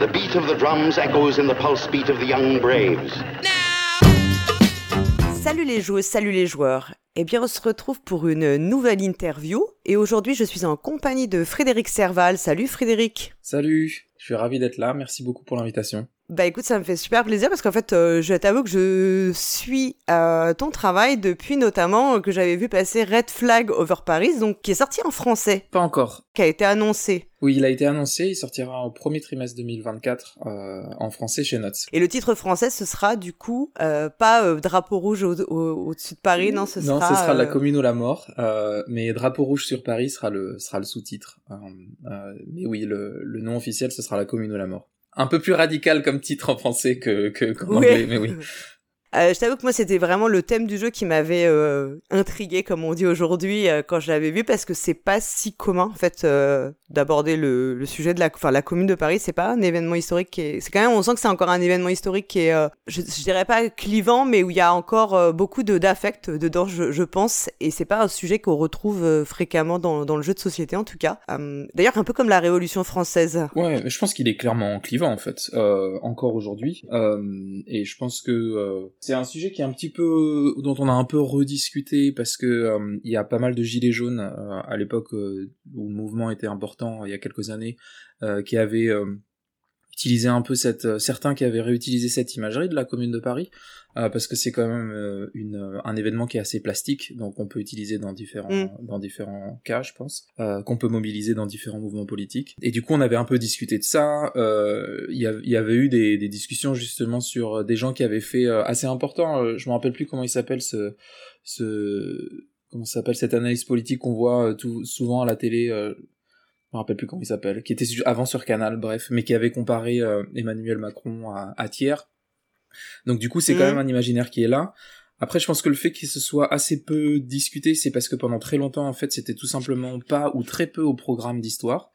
The beat of the drums echoes in the pulse beat of the young braves. Salut les joueuses, salut les joueurs. Eh bien, on se retrouve pour une nouvelle interview. Et aujourd'hui, je suis en compagnie de Frédéric Serval. Salut Frédéric. Salut, je suis ravi d'être là. Merci beaucoup pour l'invitation. Bah écoute, ça me fait super plaisir parce qu'en fait, euh, je t'avoue que je suis euh, ton travail depuis notamment que j'avais vu passer Red Flag Over Paris, donc qui est sorti en français. Pas encore. Qui a été annoncé. Oui, il a été annoncé, il sortira au premier trimestre 2024 euh, en français chez Notes. Et le titre français, ce sera du coup euh, pas euh, Drapeau rouge au-dessus au, de Paris, non, ce non, sera... ce sera La euh, commune ou la mort, euh, mais Drapeau rouge sur Paris sera le, sera le sous-titre. Euh, mais oui, le, le nom officiel, ce sera La commune ou la mort. Un peu plus radical comme titre en français que, que qu'en Oui. anglais, mais oui. Euh, je t'avoue que moi, c'était vraiment le thème du jeu qui m'avait euh, intrigué, comme on dit aujourd'hui, euh, quand je l'avais vu, parce que c'est pas si commun, en fait, euh, d'aborder le, le sujet de la, enfin, la commune de Paris. C'est pas un événement historique qui est, c'est quand même, on sent que c'est encore un événement historique qui est, euh, je, je dirais pas clivant, mais où il y a encore euh, beaucoup de d'affect dedans, je, je pense, et c'est pas un sujet qu'on retrouve fréquemment dans, dans le jeu de société, en tout cas. D'ailleurs, un peu comme la Révolution française. Ouais, mais je pense qu'il est clairement clivant en fait, encore aujourd'hui. Et je pense que c'est un sujet qui est un petit peu dont on a un peu rediscuté parce que euh, il y a pas mal de gilets jaunes euh, à l'époque euh, où le mouvement était important il y a quelques années qui avaient utilisé un peu cette certains qui avaient réutilisé cette imagerie de la commune de Paris parce que c'est quand même euh, une euh, un événement qui est assez plastique donc on peut utiliser dans différents Mm. dans différents cas je pense euh, qu'on peut mobiliser dans différents mouvements politiques et du coup on avait un peu discuté de ça euh, il y, y avait eu des, des discussions justement sur euh, des gens qui avaient fait euh, assez important euh, je me rappelle plus comment il s'appelle ce ce comment s'appelle cette analyse politique qu'on voit euh, tout souvent à la télé euh, je me rappelle plus comment il s'appelle, qui était avant sur Canal, bref, mais qui avait comparé euh, Emmanuel Macron à, à Thiers. Donc du coup, c'est quand Mhm. même un imaginaire qui est là. Après, je pense que le fait qu'il se soit assez peu discuté, c'est parce que pendant très longtemps, en fait, c'était tout simplement pas ou très peu au programme d'histoire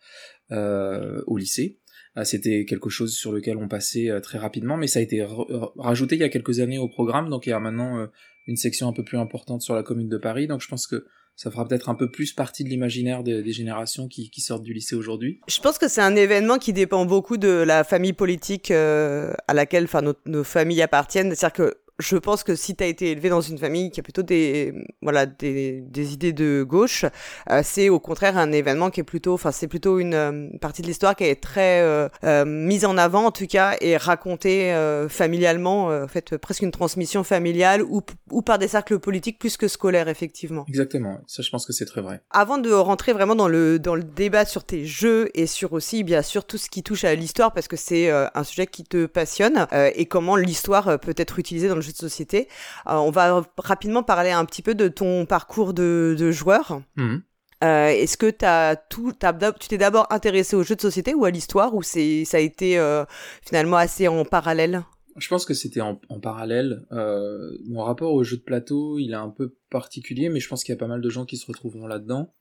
euh, au lycée. Euh, C'était quelque chose sur lequel on passait euh, très rapidement, mais ça a été ra- ra- rajouté il y a quelques années au programme, donc il y a maintenant euh, une section un peu plus importante sur la commune de Paris. Donc je pense que ça fera peut-être un peu plus partie de l'imaginaire des, générations qui, qui sortent du lycée aujourd'hui. Je pense que c'est un événement qui dépend beaucoup de la famille politique euh, à laquelle enfin, nos, nos familles appartiennent. C'est-à-dire que je pense que si tu as été élevé dans une famille qui a plutôt des voilà des, des idées de gauche, euh, c'est au contraire un événement qui est plutôt enfin c'est plutôt une euh, partie de l'histoire qui est très euh, euh, mise en avant en tout cas et racontée euh, familialement euh, en fait presque une transmission familiale ou ou par des cercles politiques plus que scolaires effectivement. Exactement, ça je pense que c'est très vrai. Avant de rentrer vraiment dans le dans le débat sur tes jeux et sur aussi bien sûr tout ce qui touche à l'histoire parce que c'est euh, un sujet qui te passionne euh, et comment l'histoire peut être utilisée dans le jeu de société, euh, on va rapidement parler un petit peu de ton parcours de, de joueur. Mhm. Euh, Est-ce que tout, tu t'es d'abord intéressé aux jeux de société ou à l'histoire ou c'est ça a été euh, finalement assez en parallèle? Je pense que c'était en, en parallèle. Euh, mon rapport au jeu de plateau, il est un peu particulier, mais je pense qu'il y a pas mal de gens qui se retrouveront là-dedans.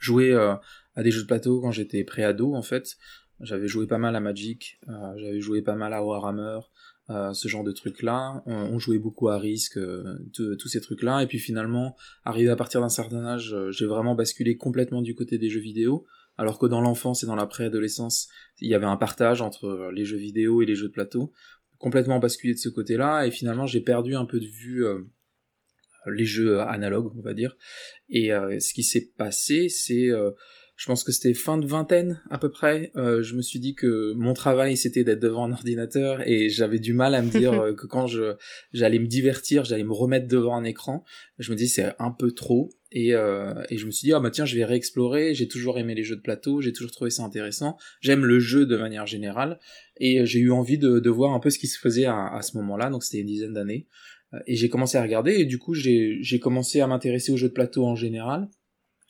Jouer à des jeux de plateau quand j'étais pré-ado, en fait. J'avais joué pas mal à Magic, j'avais joué pas mal à Warhammer, euh, ce genre de trucs-là. On, on jouait beaucoup à Risk, euh, tous ces trucs-là. Et puis finalement, arrivé à partir d'un certain âge, euh, j'ai vraiment basculé complètement du côté des jeux vidéo. Alors que dans l'enfance et dans la préadolescence, il y avait un partage entre euh, les jeux vidéo et les jeux de plateau complètement basculé de ce côté-là et finalement j'ai perdu un peu de vue les jeux analogues on va dire et ce qui s'est passé c'est je pense que c'était fin de vingtaine à peu près. Euh, je me suis dit que mon travail c'était d'être devant un ordinateur et j'avais du mal à me dire euh, que quand je j'allais me divertir j'allais me remettre devant un écran. Je me dis c'est un peu trop. Et, euh, et je me suis dit ah bah tiens je vais réexplorer. J'ai toujours aimé les jeux de plateau. J'ai toujours trouvé ça intéressant. J'aime le jeu de manière générale. Et j'ai eu envie de, de voir un peu ce qui se faisait à, à ce moment-là, donc c'était une dizaine d'années. Et j'ai commencé à regarder, et du coup j'ai j'ai commencé à m'intéresser aux jeux de plateau en général.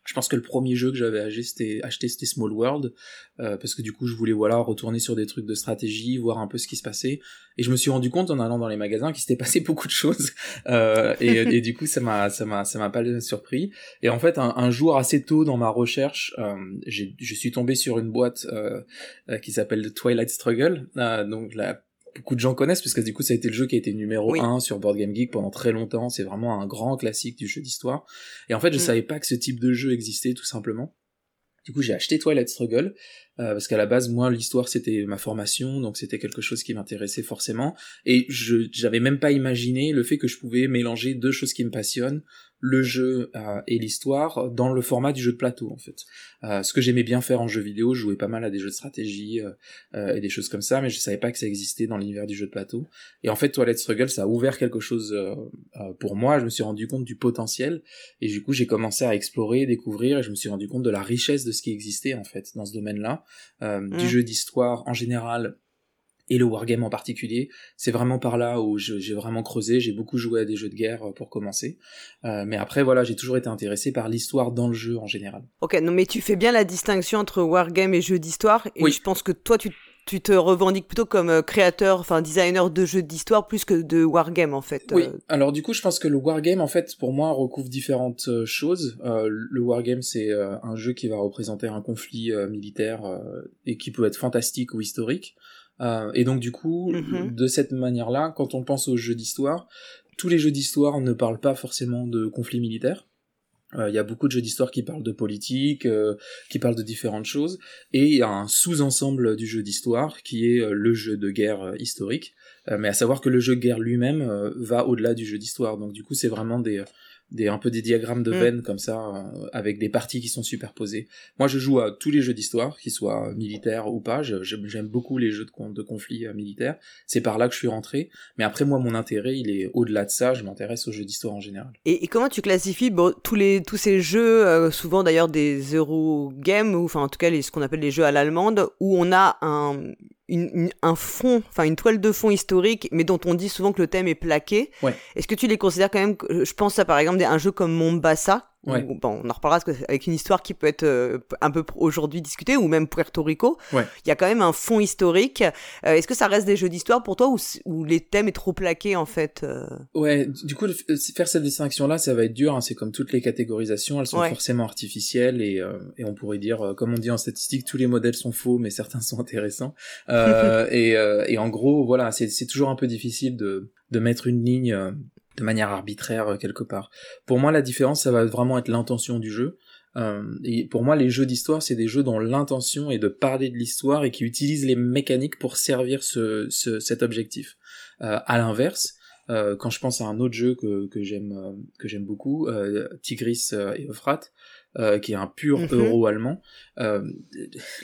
Je pense que le premier jeu que j'avais acheté, c'était Small World, euh, parce que du coup je voulais voilà retourner sur des trucs de stratégie, voir un peu ce qui se passait. Et je me suis rendu compte en allant dans les magasins qu'il s'était passé beaucoup de choses, euh, et, du coup ça m'a ça m'a ça m'a pas surpris. Et en fait un, jour assez tôt dans ma recherche, euh, je suis tombé sur une boîte euh, euh, qui s'appelle Twilight Struggle, donc la beaucoup de gens connaissent parce que du coup ça a été le jeu qui a été numéro Oui. 1 sur Board Game Geek pendant très longtemps, c'est vraiment un grand classique du jeu d'histoire. Et en fait, je Mm. savais pas que ce type de jeu existait tout simplement. Du coup, j'ai acheté Twilight Struggle euh, parce qu'à la base, moi, l'histoire c'était ma formation, donc c'était quelque chose qui m'intéressait forcément, et je j'avais même pas imaginé le fait que je pouvais mélanger deux choses qui me passionnent, le jeu euh, et l'histoire dans le format du jeu de plateau en fait. Euh, ce que j'aimais bien faire en jeu vidéo, je jouais pas mal à des jeux de stratégie euh, et des choses comme ça, mais je savais pas que ça existait dans l'univers du jeu de plateau. Et en fait, Toilette Struggle, ça a ouvert quelque chose pour moi. Je me suis rendu compte du potentiel et du coup, j'ai commencé à explorer, découvrir, et je me suis rendu compte de la richesse de ce qui existait en fait dans ce domaine-là, du mm. jeu d'histoire en général et le wargame en particulier. C'est vraiment par là où j'ai vraiment creusé. J'ai beaucoup joué à des jeux de guerre euh, pour commencer, euh, mais après voilà, j'ai toujours été intéressé par l'histoire dans le jeu en général. Ok, non mais tu fais bien la distinction entre wargame et jeu d'histoire, et oui. je pense que toi tu tu te revendiques plutôt comme euh, créateur, enfin designer de jeux d'histoire plus que de wargame en fait. Oui. Alors du coup, je pense que le wargame en fait pour moi recouvre différentes choses. Euh, le wargame c'est un jeu qui va représenter un conflit militaire et qui peut être fantastique ou historique. Euh, et donc du coup, mm-hmm. de cette manière-là, quand on pense aux jeux d'histoire, tous les jeux d'histoire ne parlent pas forcément de conflits militaires. Euh, il y a beaucoup de jeux d'histoire qui parlent de politique, euh, qui parlent de différentes choses, et il y a un sous-ensemble du jeu d'histoire qui est le jeu de guerre historique. mais à savoir que le jeu de guerre lui-même va au-delà du jeu d'histoire. Donc du coup, c'est vraiment des des un peu des diagrammes de mm. veines comme ça euh, avec des parties qui sont superposées. Moi je joue à tous les jeux d'histoire, qu'ils soient militaires ou pas, j'aime beaucoup les jeux de, de conflits euh, militaires, c'est par là que je suis rentré, mais après moi mon intérêt il est au-delà de ça, je m'intéresse aux jeux d'histoire en général. Et, comment tu classifies bon, tous les tous ces jeux euh, souvent d'ailleurs des Euro games ou enfin en tout cas les, ce qu'on appelle les jeux à l'allemande où on a un une, un fond, enfin une toile de fond historique, mais dont on dit souvent que le thème est plaqué. Est-ce que tu les considères quand même Je pense à par exemple un jeu comme Mombasa, bon, on en reparlera avec une histoire qui peut être euh, un peu aujourd'hui discutée, ou même Puerto Rico. Il y a quand même un fond historique. Euh, est-ce que ça reste des jeux d'histoire pour toi, ou, ou les thèmes est trop plaqués en fait euh? Ouais, du coup, faire cette distinction-là, ça va être dur. Hein. C'est comme toutes les catégorisations, elles sont forcément artificielles et, et on pourrait dire, comme on dit en statistique, tous les modèles sont faux, mais certains sont intéressants. et, et en gros, voilà, c'est toujours un peu difficile de, de mettre une ligne de manière arbitraire euh, quelque part. Pour moi, la différence, ça va vraiment être l'intention du jeu. Euh, et pour moi, les jeux d'histoire, c'est des jeux dont l'intention est de parler de l'histoire et qui utilisent les mécaniques pour servir ce, cet objectif. Euh, à l'inverse, quand je pense à un autre jeu que, que j'aime que j'aime beaucoup, Tigris et Euphrate, euh, qui est un pur mhm. euro allemand. Euh,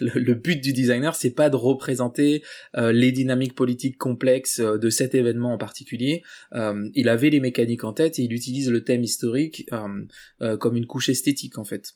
le, but du designer, c'est pas de représenter euh, les dynamiques politiques complexes de cet événement en particulier. il avait les mécaniques en tête et il utilise le thème historique comme une couche esthétique en fait.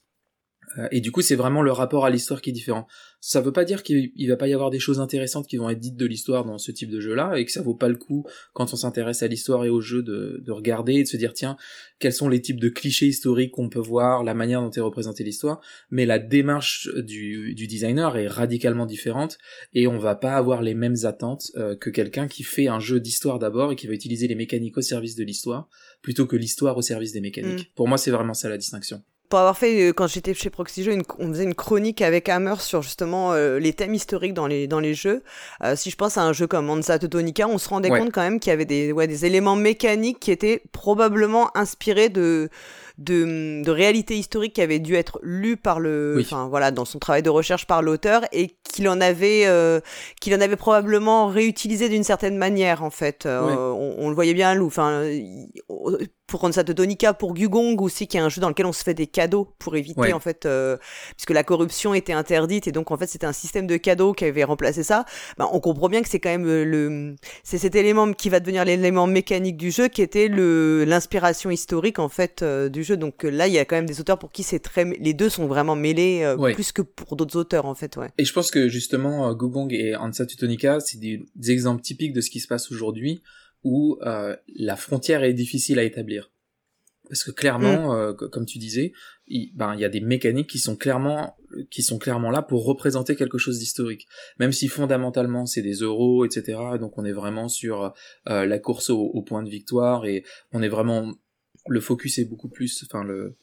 Euh, et du coup, c'est vraiment le rapport à l'histoire qui est différent. Ça veut pas dire qu'il va pas y avoir des choses intéressantes qui vont être dites de l'histoire dans ce type de jeu-là, et que ça vaut pas le coup, quand on s'intéresse à l'histoire et au jeu, de, de, regarder et de se dire, tiens, quels sont les types de clichés historiques qu'on peut voir, la manière dont est représentée l'histoire, mais la démarche du, du, designer est radicalement différente, et on va pas avoir les mêmes attentes euh, que quelqu'un qui fait un jeu d'histoire d'abord et qui va utiliser les mécaniques au service de l'histoire, plutôt que l'histoire au service des mécaniques. Mm. Pour moi, c'est vraiment ça la distinction pour avoir fait, euh, quand j'étais chez Proxy Jeux, on faisait une chronique avec Hammer sur justement euh, les thèmes historiques dans les, dans les jeux. Euh, si je pense à un jeu comme Ansa Teutonica, on se rendait compte quand même qu'il y avait des, ouais, des éléments mécaniques qui étaient probablement inspirés de, de, de réalité historique qui avait dû être lu par le, enfin voilà, dans son travail de recherche par l'auteur et qu'il en avait, euh, qu'il en avait probablement réutilisé d'une certaine manière en fait. Euh, on, on, le voyait bien, Lou. Enfin, pour rendre ça de Donica, pour Gugong aussi, qui est un jeu dans lequel on se fait des cadeaux pour éviter en fait, euh, puisque la corruption était interdite et donc en fait c'était un système de cadeaux qui avait remplacé ça. Ben, on comprend bien que c'est quand même le, c'est cet élément qui va devenir l'élément mécanique du jeu, qui était le l'inspiration historique en fait du jeu donc euh, là, il y a quand même des auteurs pour qui c'est très, les deux sont vraiment mêlés euh, plus que pour d'autres auteurs en fait. Ouais. Et je pense que justement, euh, Gugong et Ansa Tutonica, c'est des, exemples typiques de ce qui se passe aujourd'hui, où la frontière est difficile à établir. Parce que clairement, mm. comme tu disais, il, ben il y a des mécaniques qui sont clairement qui sont clairement là pour représenter quelque chose d'historique. Même si fondamentalement c'est des euros, etc. Donc on est vraiment sur la course au, point de victoire et on est vraiment le focus est beaucoup plus, enfin le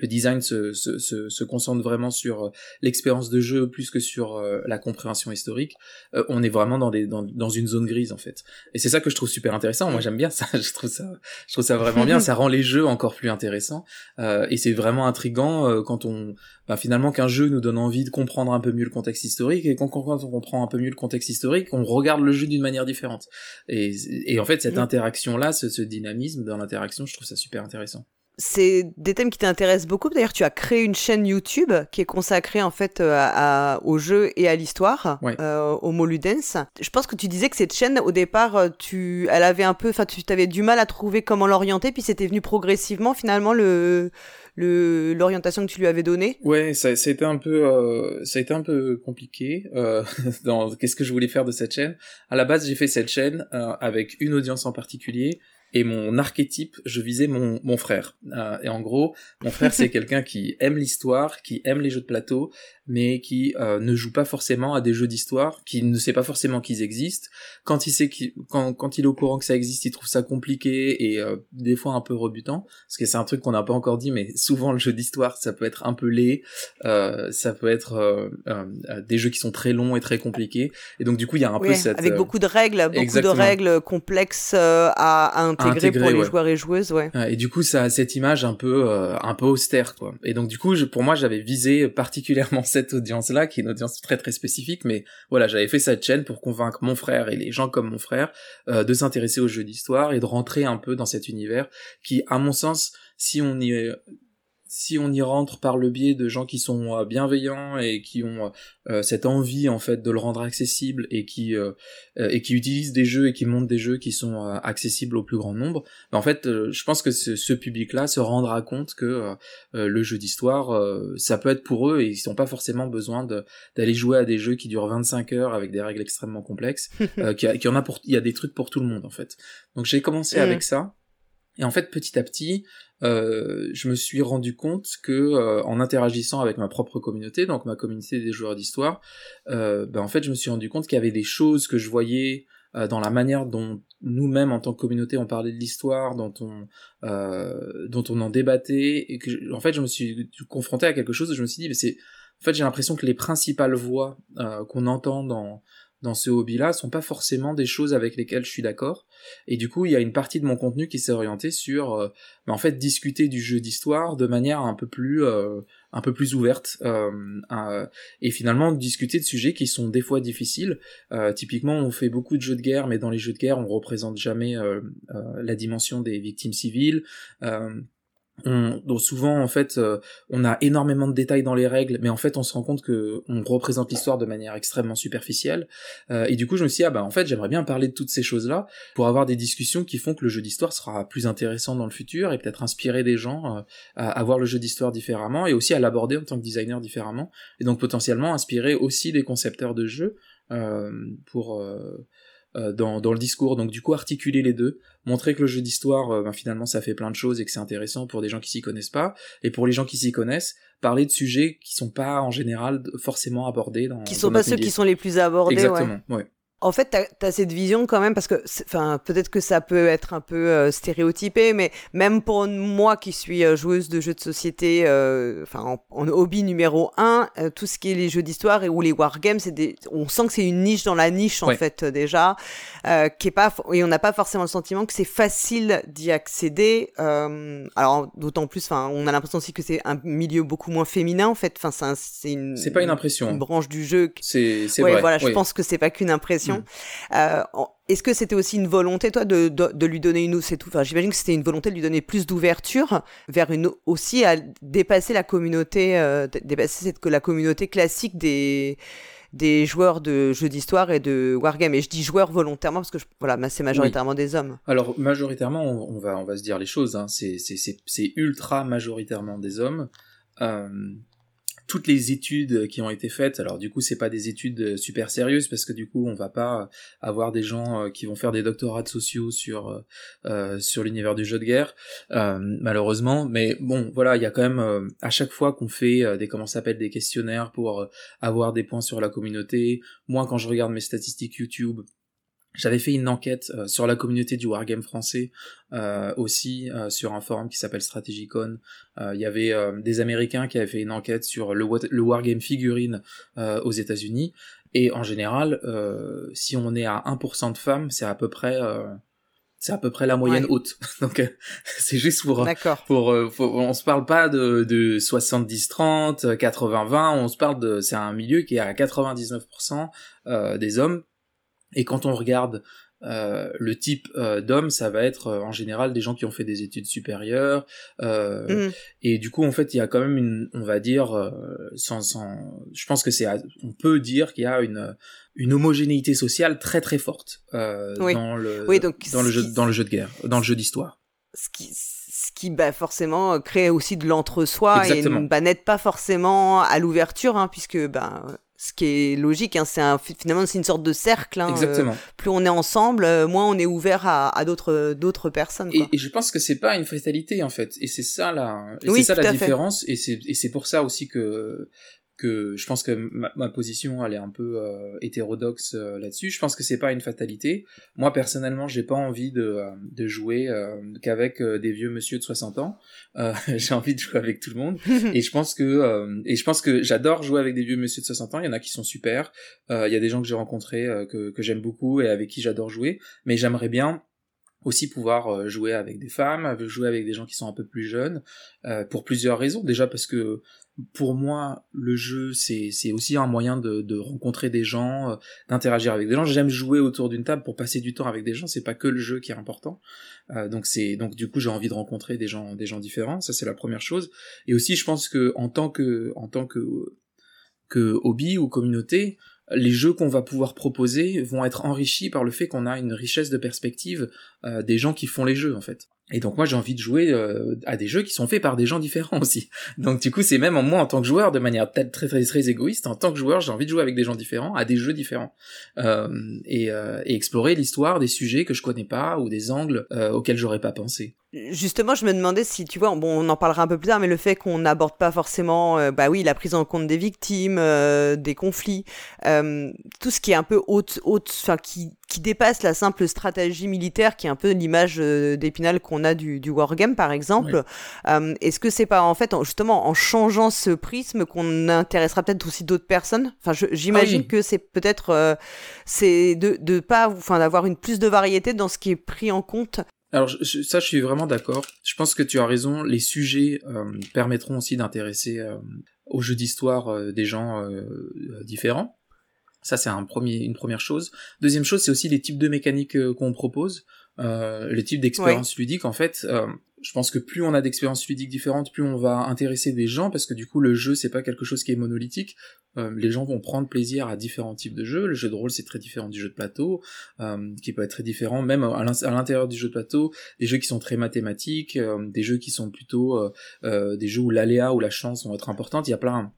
le design se, se, se, se, concentre vraiment sur euh, l'expérience de jeu plus que sur euh, la compréhension historique, euh, on est vraiment dans, des, dans, dans, une zone grise en fait. Et c'est ça que je trouve super intéressant. Moi j'aime bien ça, je trouve ça, je trouve ça vraiment bien. Ça rend les jeux encore plus intéressants et c'est vraiment intrigant quand on, bah, finalement qu'un jeu nous donne envie de comprendre un peu mieux le contexte historique et quand, quand on comprend un peu mieux le contexte historique, on regarde le jeu d'une manière différente. Et, et en fait cette interaction là, ce, ce dynamisme dans l'interaction, je trouve ça super intéressant c'est des thèmes qui t'intéressent beaucoup. D'ailleurs, tu as créé une chaîne YouTube qui est consacrée en fait euh, à, au jeu et à l'histoire, euh, au Moludens. Je pense que tu disais que cette chaîne, au départ, euh, tu, elle avait un peu, enfin, tu avais du mal à trouver comment l'orienter, puis c'était venu progressivement finalement le le l'orientation que tu lui avais donnée Ouais, ça, ça a été un peu euh, ça a été un peu compliqué euh, dans qu'est-ce que je voulais faire de cette chaîne. À la base, j'ai fait cette chaîne euh, avec une audience en particulier et mon archétype, je visais mon, mon frère. Euh, et en gros, mon frère, c'est quelqu'un qui aime l'histoire, qui aime les jeux de plateau, mais qui euh, ne joue pas forcément à des jeux d'histoire, qui ne sait pas forcément qu'ils existent. Quand il sait qu quand, quand il est au courant que ça existe, il trouve ça compliqué et euh, des fois un peu rebutant, parce que c'est un truc qu'on n'a pas encore dit, mais souvent le jeu d'histoire, ça peut être un peu laid, euh, ça peut être euh, euh, des jeux qui sont très longs et très compliqués, et donc du coup il y a un peu cette avec beaucoup de règles, beaucoup de règles complexes à, à intégrer, pour les joueurs et joueuses, ouais. Et du coup ça a cette image un peu un peu austère, quoi. Et donc du coup je, pour moi j'avais visé particulièrement cette audience-là, qui est une audience très très spécifique, mais voilà, j'avais fait cette chaîne pour convaincre mon frère et les gens comme mon frère euh, de s'intéresser aux jeux d'histoire et de rentrer un peu dans cet univers qui, à mon sens, si on y si on y rentre par le biais de gens qui sont euh, bienveillants et qui ont euh, cette envie en fait de le rendre accessible et qui euh, et qui utilisent des jeux et qui montent des jeux qui sont accessibles au plus grand nombre, ben, en fait, je pense que ce, ce public-là se rendra compte que le jeu d'histoire, ça peut être pour eux et ils n'ont pas forcément besoin d'aller jouer à des jeux qui durent 25 heures avec des règles extrêmement complexes. qui, y en a pour, il y a des trucs pour tout le monde en fait. Donc j'ai commencé mmh. avec ça. Et en fait, petit à petit, euh, je me suis rendu compte que euh, en interagissant avec ma propre communauté, donc ma communauté des joueurs d'histoire, euh, ben en fait je me suis rendu compte qu'il y avait des choses que je voyais euh, dans la manière dont nous-mêmes en tant que communauté on parlait de l'histoire, dont on euh, dont on en débattait, et que en fait je me suis confronté à quelque chose et je me suis dit mais c'est en fait j'ai l'impression que les principales voix qu'on entend dans dans ce hobby-là sont pas forcément des choses avec lesquelles je suis d'accord. Et du coup, il y a une partie de mon contenu qui s'est orientée sur, euh, bah, en fait, discuter du jeu d'histoire de manière un peu plus, euh, un peu plus ouverte, euh, et finalement discuter de sujets qui sont des fois difficiles. typiquement, on fait beaucoup de jeux de guerre, mais dans les jeux de guerre, on représente jamais la dimension des victimes civiles on, donc souvent en fait euh, on a énormément de détails dans les règles mais en fait on se rend compte que on représente l'histoire de manière extrêmement superficielle. Euh, et du coup je me suis dit ah bah en fait j'aimerais bien parler de toutes ces choses là pour avoir des discussions qui font que le jeu d'histoire sera plus intéressant dans le futur et peut-être inspirer des gens euh, à, à voir le jeu d'histoire différemment et aussi à l'aborder en tant que designer différemment. Et donc potentiellement inspirer aussi des concepteurs de jeux pour dans, dans, le discours. Donc du coup articuler les deux, montrer que le jeu d'histoire, euh, ben, finalement ça fait plein de choses et que c'est intéressant pour des gens qui s'y connaissent pas, et pour les gens qui s'y connaissent, parler de sujets qui sont pas en général forcément abordés dans qui sont pas ceux qui sont les plus abordés. Exactement. ouais. En fait, tu as, cette vision quand même, parce que, enfin, peut-être que ça peut être un peu euh, stéréotypé, mais même pour moi qui suis euh, joueuse de jeux de société, euh, enfin, en, hobby numéro un, tout ce qui est les jeux d'histoire et ou les wargames, des, on sent que c'est une niche dans la niche en fait déjà, qui est pas, et on n'a pas forcément le sentiment que c'est facile d'y accéder. alors, d'autant plus, enfin, on a l'impression aussi que c'est un milieu beaucoup moins féminin en fait. Enfin, c'est une. C'est pas une impression. Une branche du jeu. C'est, c'est ouais, vrai. Voilà, je pense que c'est pas qu'une impression. Mm. Euh, est-ce que c'était aussi une volonté, toi, de, de, lui donner une, c'est tout. Enfin, j'imagine que c'était une volonté de lui donner plus d'ouverture vers une aussi à dépasser la communauté, euh, dépasser cette, la communauté classique des des joueurs de jeux d'histoire et de wargame. Et je dis joueurs volontairement parce que voilà, c'est majoritairement des hommes. Alors majoritairement, on, va on va se dire les choses. Hein. C'est c'est ultra majoritairement des hommes. Euh, toutes les études qui ont été faites, alors du coup c'est pas des études super sérieuses parce que du coup on va pas avoir des gens euh, qui vont faire des doctorats de sociaux sur euh, euh, sur l'univers du jeu de guerre malheureusement, mais bon voilà il y a quand même à chaque fois qu'on fait des comment s'appelle des questionnaires pour avoir des points sur la communauté, moi quand je regarde mes statistiques YouTube j'avais fait une enquête euh, sur la communauté du wargame français euh, aussi euh, sur un forum qui s'appelle Strategicon. Il y avait des Américains qui avaient fait une enquête sur le, le wargame figurine aux États-Unis. Et en général, si on est à 1% de femmes, c'est à peu près c'est à peu près la moyenne haute. Donc c'est juste pour pour, on se parle pas de de 70 30, 80 20, on se parle de c'est un milieu qui est à 99% des hommes et quand on regarde euh, le type euh, d'homme, ça va être euh, en général des gens qui ont fait des études supérieures. Euh, mmh. Et du coup, en fait, il y a quand même une, on va dire, euh, sans, sans, je pense que c'est, on peut dire qu'il y a une une homogénéité sociale très très forte dans le oui, donc, dans le jeu dans le jeu de guerre, dans le jeu d'histoire. Ce qui ce qui bah, forcément crée aussi de l'entre-soi et bah, n'aide pas forcément à l'ouverture hein, puisque bah, ce qui est logique, hein, c'est un, finalement c'est une sorte de cercle. Hein, Exactement. Euh, plus on est ensemble, euh, moins on est ouvert à, à d'autres d'autres personnes. Et, et, je pense que c'est pas une fatalité en fait, et c'est ça la, c'est ça la différence, et c'est et c'est pour ça aussi que que je pense que ma, position elle est un peu euh, hétérodoxe euh, là-dessus. Je pense que c'est pas une fatalité. Moi personnellement, j'ai pas envie de, euh, de jouer qu'avec des vieux monsieur de 60 ans. j'ai envie de jouer avec tout le monde. et je pense que et je pense que j'adore jouer avec des vieux monsieur de 60 ans. Il y en a qui sont super. Il y a des gens que j'ai rencontrés que, que j'aime beaucoup et avec qui j'adore jouer. Mais j'aimerais bien aussi pouvoir jouer avec des femmes, jouer avec des gens qui sont un peu plus jeunes, pour plusieurs raisons. Déjà parce que pour moi, le jeu, c'est, c'est aussi un moyen de, de rencontrer des gens, euh, d'interagir avec des gens. J'aime jouer autour d'une table pour passer du temps avec des gens. C'est pas que le jeu qui est important. Euh, donc c'est, donc du coup, j'ai envie de rencontrer des gens, des gens différents. Ça, c'est la première chose. Et aussi, je pense que en tant que, en tant que, que hobby ou communauté, les jeux qu'on va pouvoir proposer vont être enrichis par le fait qu'on a une richesse de perspective euh, des gens qui font les jeux en fait. Et donc moi j'ai envie de jouer euh, à des jeux qui sont faits par des gens différents aussi. Donc du coup c'est même en moi en tant que joueur de manière très, très très égoïste, en tant que joueur j'ai envie de jouer avec des gens différents, à des jeux différents. Euh, et, et, explorer l'histoire des sujets que je connais pas ou des angles auxquels j'aurais pas pensé. Justement, je me demandais si, tu vois, bon, on en parlera un peu plus tard, mais le fait qu'on n'aborde pas forcément, euh, bah oui, la prise en compte des victimes, euh, des conflits, euh, tout ce qui est un peu haute, haute, enfin, qui, qui dépasse la simple stratégie militaire, qui est un peu l'image d'Épinal qu'on a du, du wargame, par exemple. Est-ce que c'est pas, en fait, justement, en changeant ce prisme, qu'on intéressera peut-être aussi d'autres personnes? Enfin, j'imagine ah que c'est peut-être, c'est de, de pas, enfin, d'avoir une plus de variété dans ce qui est pris en compte alors ça, je suis vraiment d'accord. Je pense que tu as raison. Les sujets euh, permettront aussi d'intéresser euh, au jeu d'histoire euh, des gens différents. Ça, c'est un premier, une première chose. Deuxième chose, c'est aussi les types de mécaniques qu'on propose, les types d'expériences ludiques. En fait, je pense que plus on a d'expériences ludiques différentes, plus on va intéresser des gens, parce que du coup, le jeu, c'est pas quelque chose qui est monolithique. Euh, les gens vont prendre plaisir à différents types de jeux. Le jeu de rôle, c'est très différent du jeu de plateau, euh, qui peut être très différent, même à l'intérieur du jeu de plateau, des jeux qui sont très mathématiques, euh, des jeux qui sont plutôt des jeux où l'aléa ou la chance vont être importantes. Il y a plein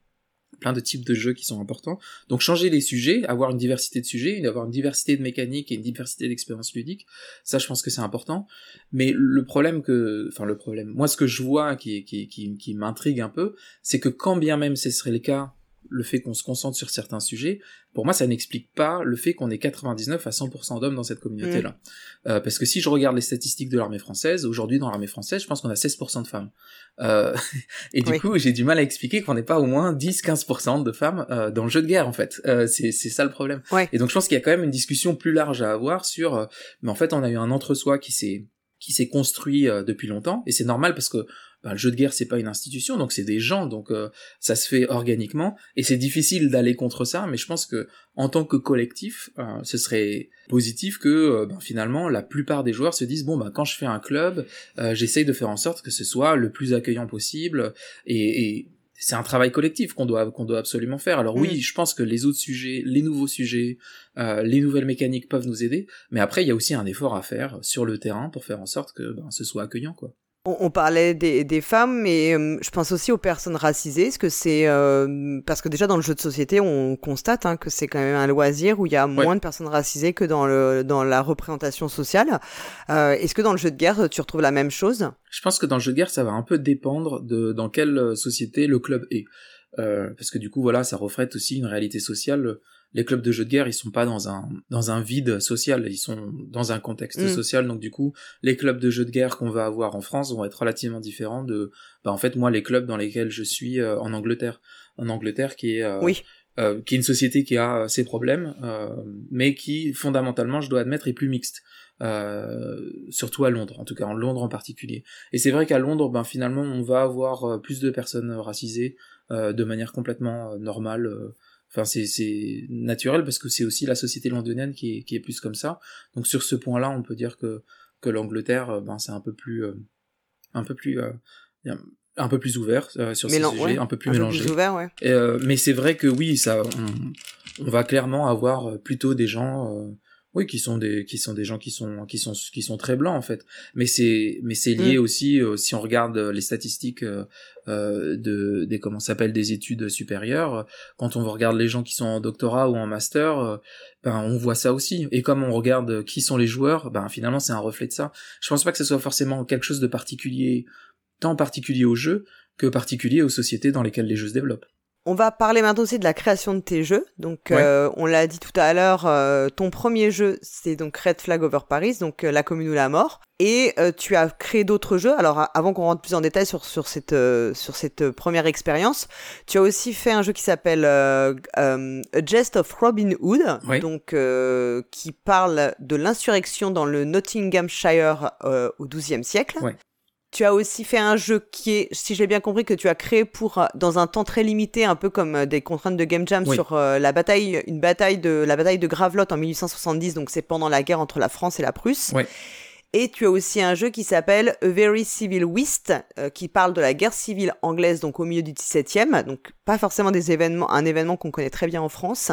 plein de types de jeux qui sont importants. Donc changer les sujets, avoir une diversité de sujets, avoir une diversité de mécaniques et une diversité d'expériences ludiques, ça je pense que c'est important. Mais le problème que, enfin le problème, moi ce que je vois qui, qui, qui m'intrigue un peu, c'est que quand bien même ce serait le cas le fait qu'on se concentre sur certains sujets, pour moi, ça n'explique pas le fait qu'on ait 99 à 100% d'hommes dans cette communauté-là. Mm. Euh, parce que si je regarde les statistiques de l'armée française, aujourd'hui dans l'armée française, je pense qu'on a 16% de femmes. Euh, et du coup, j'ai du mal à expliquer qu'on n'ait pas au moins 10-15% de femmes euh, dans le jeu de guerre, en fait. Euh, c'est ça le problème. Et donc, je pense qu'il y a quand même une discussion plus large à avoir sur... Euh, mais en fait, on a eu un entre-soi qui s'est qui s'est construit euh, depuis longtemps et c'est normal parce que bah, le jeu de guerre c'est pas une institution donc c'est des gens donc euh, ça se fait organiquement et c'est difficile d'aller contre ça mais je pense que en tant que collectif euh, ce serait positif que ben, finalement la plupart des joueurs se disent bon bah quand je fais un club j'essaye de faire en sorte que ce soit le plus accueillant possible et, et c'est un travail collectif qu'on doit qu'on doit absolument faire. Alors oui, mm. je pense que les autres sujets, les nouveaux sujets, euh, les nouvelles mécaniques peuvent nous aider, mais après il y a aussi un effort à faire sur le terrain pour faire en sorte que ben, ce soit accueillant quoi on, parlait des, femmes, mais euh, je pense aussi aux personnes racisées. Est-ce que c'est euh, parce que déjà dans le jeu de société, on constate hein, que c'est quand même un loisir où il y a moins de personnes racisées que dans le dans la représentation sociale. Euh, est-ce que dans le jeu de guerre, tu retrouves la même chose? Je pense que dans le jeu de guerre, ça va un peu dépendre de dans quelle société le club est, parce que du coup, voilà, ça reflète aussi une réalité sociale les clubs de jeux de guerre, ils sont pas dans un dans un vide social, ils sont dans un contexte Mm. social. Donc du coup, les clubs de jeux de guerre qu'on va avoir en France vont être relativement différents de, bah, en fait, moi, les clubs dans lesquels je suis euh, en Angleterre, en Angleterre, qui est euh, Oui. euh, qui est une société qui a ses problèmes, mais qui fondamentalement, je dois admettre, est plus mixte. Euh, surtout à Londres, en tout cas en Londres en particulier. Et c'est vrai qu'à Londres, ben finalement, on va avoir plus de personnes racisées euh, de manière complètement normale. Enfin, c'est naturel parce que c'est aussi la société londonienne qui est, qui est plus comme ça. Donc sur ce point-là, on peut dire que que l'Angleterre, ben c'est un peu plus euh, un peu plus euh, un peu plus ouvert euh, sur ces sujets, ouais, un peu plus un peu mélangé. plus ouvert, ouais. Et, mais c'est vrai que oui, ça, on, on va clairement avoir euh, plutôt des gens, euh, oui, qui sont des, qui sont des gens qui sont, qui sont, qui sont très blancs en fait. Mais c'est, mais c'est lié Mm. aussi, euh, si on regarde euh, les statistiques euh, de, des comment s'appelle des études supérieures, quand on regarde les gens qui sont en doctorat ou en master, euh, ben on voit ça aussi. Et comme on regarde qui sont les joueurs, ben finalement c'est un reflet de ça. Je pense pas que ce soit forcément quelque chose de particulier, tant particulier au jeu que particulier aux sociétés dans lesquelles les jeux se développent. On va parler maintenant aussi de la création de tes jeux. Donc, Ouais. euh, on l'a dit tout à l'heure, euh, ton premier jeu, c'est donc Red Flag Over Paris, donc euh, La Commune ou la Mort. Et euh, tu as créé d'autres jeux. Alors, avant qu'on rentre plus en détail sur, sur cette, euh, sur cette première expérience, tu as aussi fait un jeu qui s'appelle euh, euh, A Jest of Robin Hood, donc euh, qui parle de l'insurrection dans le Nottinghamshire euh, au XIIe siècle. Ouais. Tu as aussi fait un jeu qui est, si j'ai bien compris, que tu as créé pour euh, dans un temps très limité, un peu comme euh, des contraintes de Game Jam Oui. sur euh, la bataille, une bataille de la bataille de Gravelotte en 1870. Donc c'est pendant la guerre entre la France et la Prusse. Ouais. Et tu as aussi un jeu qui s'appelle A Very Civil Whist, euh, qui parle de la guerre civile anglaise, donc au milieu du XVIIe, donc pas forcément des événements, un événement qu'on connaît très bien en France.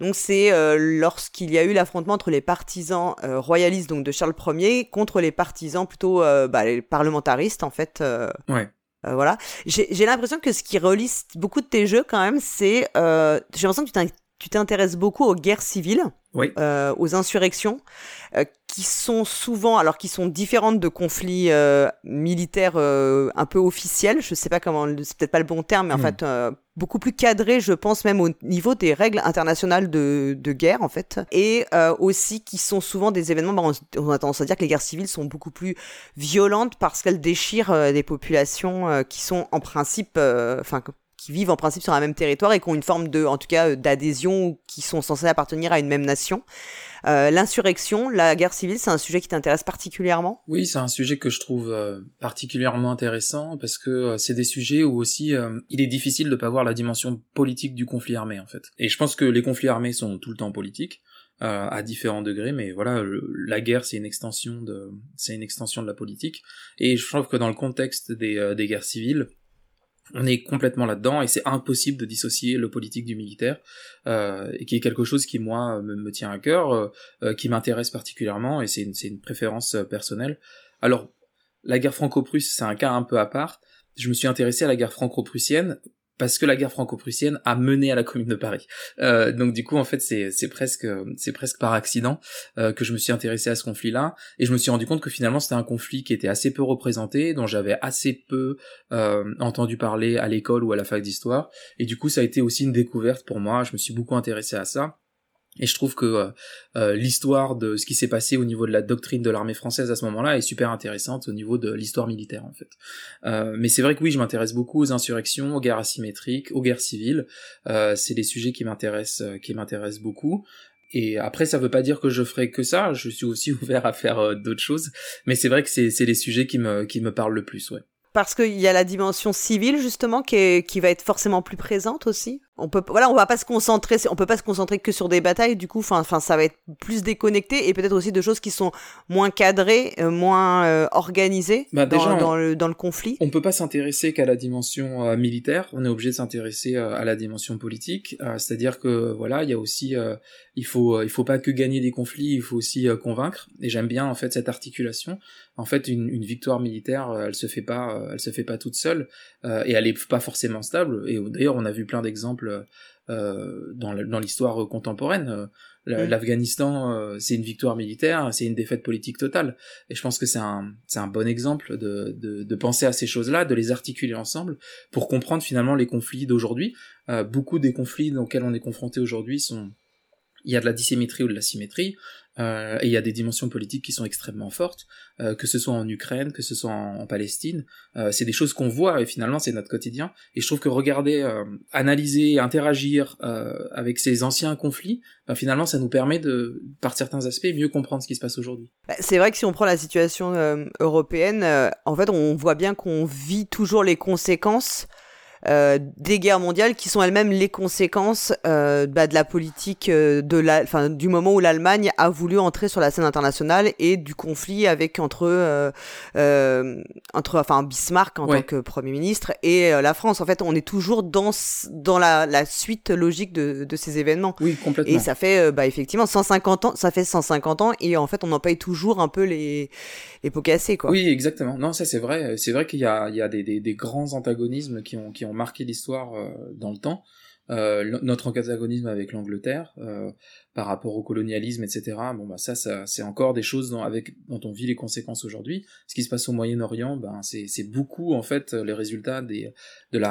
Donc c'est euh, lorsqu'il y a eu l'affrontement entre les partisans euh, royalistes donc de Charles Ier contre les partisans plutôt euh, bah, les parlementaristes en fait. euh, Ouais. euh, voilà. J'ai l'impression que ce qui relie beaucoup de tes jeux quand même, c'est euh, j'ai l'impression que tu tu t'intéresses beaucoup aux guerres civiles Oui. euh, aux insurrections, euh, qui sont souvent, alors qui sont différentes de conflits euh, militaires un peu officiels, je sais pas comment, c'est peut-être pas le bon terme, mais en Mm. fait beaucoup plus cadrés, je pense même au niveau des règles internationales de, de guerre en fait, et aussi qui sont souvent des événements, bah, on, a tendance à dire que les guerres civiles sont beaucoup plus violentes parce qu'elles déchirent des populations qui sont en principe, enfin qui vivent en principe sur un même territoire et qui ont une forme de, en tout cas, euh, d'adhésion ou qui sont censés appartenir à une même nation. Euh, L'insurrection, la guerre civile, c'est un sujet qui t'intéresse particulièrement? Oui, c'est un sujet que je trouve euh, particulièrement intéressant parce que euh, c'est des sujets où aussi euh, il est difficile de pas voir la dimension politique du conflit armé en fait. Et je pense que les conflits armés sont tout le temps politiques euh, à différents degrés, mais voilà, le- la guerre c'est une extension de c'est une extension de la politique. Et je trouve que dans le contexte des, euh, des guerres civiles, on est complètement là-dedans et c'est impossible de dissocier le politique du militaire, euh, et qui est quelque chose qui moi me, me tient à cœur, euh, euh, qui m'intéresse particulièrement et c'est une, une préférence euh, personnelle. Alors, la guerre franco-prusse, c'est un cas un peu à part. Je me suis intéressé à la guerre franco-prussienne parce que la guerre franco-prussienne a mené à la Commune de Paris. Euh, donc du coup, en fait, c'est presque c'est presque par accident euh, que je me suis intéressé à ce conflit-là et je me suis rendu compte que finalement c'était un conflit qui était assez peu représenté, dont j'avais assez peu euh, entendu parler à l'école ou à la fac d'histoire. Et du coup, ça a été aussi une découverte pour moi. Je me suis beaucoup intéressé à ça. Et je trouve que euh, euh, l'histoire de ce qui s'est passé au niveau de la doctrine de l'armée française à ce moment-là est super intéressante au niveau de l'histoire militaire en fait. Euh, mais c'est vrai que oui, je m'intéresse beaucoup aux insurrections, aux guerres asymétriques, aux guerres civiles. Euh, c'est des sujets qui m'intéressent, euh, qui m'intéressent beaucoup. Et après, ça veut pas dire que je ferai que ça. Je suis aussi ouvert à faire d'autres choses. Mais c'est vrai que c'est c'est les sujets qui me qui me parlent le plus, ouais. Parce qu'il y a la dimension civile justement qui, est, qui va être forcément plus présente aussi. On peut, voilà, on va pas se concentrer, on peut pas se concentrer que sur des batailles. Du coup, enfin, enfin, ça va être plus déconnecté et peut-être aussi de choses qui sont moins cadrées, euh, moins euh, organisées Bah, dans, déjà, dans le dans le conflit. On peut pas s'intéresser qu'à la dimension euh, militaire, on est obligé de s'intéresser à la dimension politique, c'est-à-dire que voilà, il y a aussi il faut euh, il faut pas que gagner des conflits, il faut aussi euh, convaincre et j'aime bien en fait cette articulation. En fait, une, une victoire militaire, euh, elle se fait pas elle se fait pas toute seule euh, et elle est pas forcément stable et d'ailleurs, on a vu plein d'exemples euh, dans l'histoire contemporaine Mm. L'Afghanistan, c'est une victoire militaire, c'est une défaite politique totale. Et je pense que c'est un, c'est un bon exemple de, de, de penser à ces choses-là, de les articuler ensemble pour comprendre finalement les conflits d'aujourd'hui. Euh, beaucoup des conflits auxquels on est confronté aujourd'hui sont il y a de la dissymétrie ou de la symétrie, euh, et il y a des dimensions politiques qui sont extrêmement fortes, euh, que ce soit en Ukraine, que ce soit en, Palestine. Euh, c'est des choses qu'on voit et finalement c'est notre quotidien. Et je trouve que regarder, euh, analyser, interagir euh, avec ces anciens conflits, ben, finalement ça nous permet de, par certains aspects, mieux comprendre ce qui se passe aujourd'hui. Bah, c'est vrai que si on prend la situation européenne, en fait on voit bien qu'on vit toujours les conséquences euh, des guerres mondiales qui sont elles-mêmes les conséquences euh, bah, de la politique euh, de la, enfin du moment où l'Allemagne a voulu entrer sur la scène internationale et du conflit avec entre entre enfin Bismarck en tant que premier ministre et la France. En fait, on est toujours dans dans la, la suite logique de, de ces événements. Oui, complètement. Et ça fait bah effectivement 150 ans, ça fait 150 ans et en fait on en paye toujours un peu les les pots cassés quoi. Oui, exactement. Non, ça c'est vrai. C'est vrai qu'il y a il y a des, des, des grands antagonismes qui ont qui ont marqué l'histoire euh, dans le temps. Euh, notre antagonisme avec l'Angleterre euh, par rapport au colonialisme, etc. Bon bah ça, c'est encore des choses dont, avec, dont on vit les conséquences aujourd'hui. Ce qui se passe au Moyen-Orient, ben c'est beaucoup en fait les résultats de la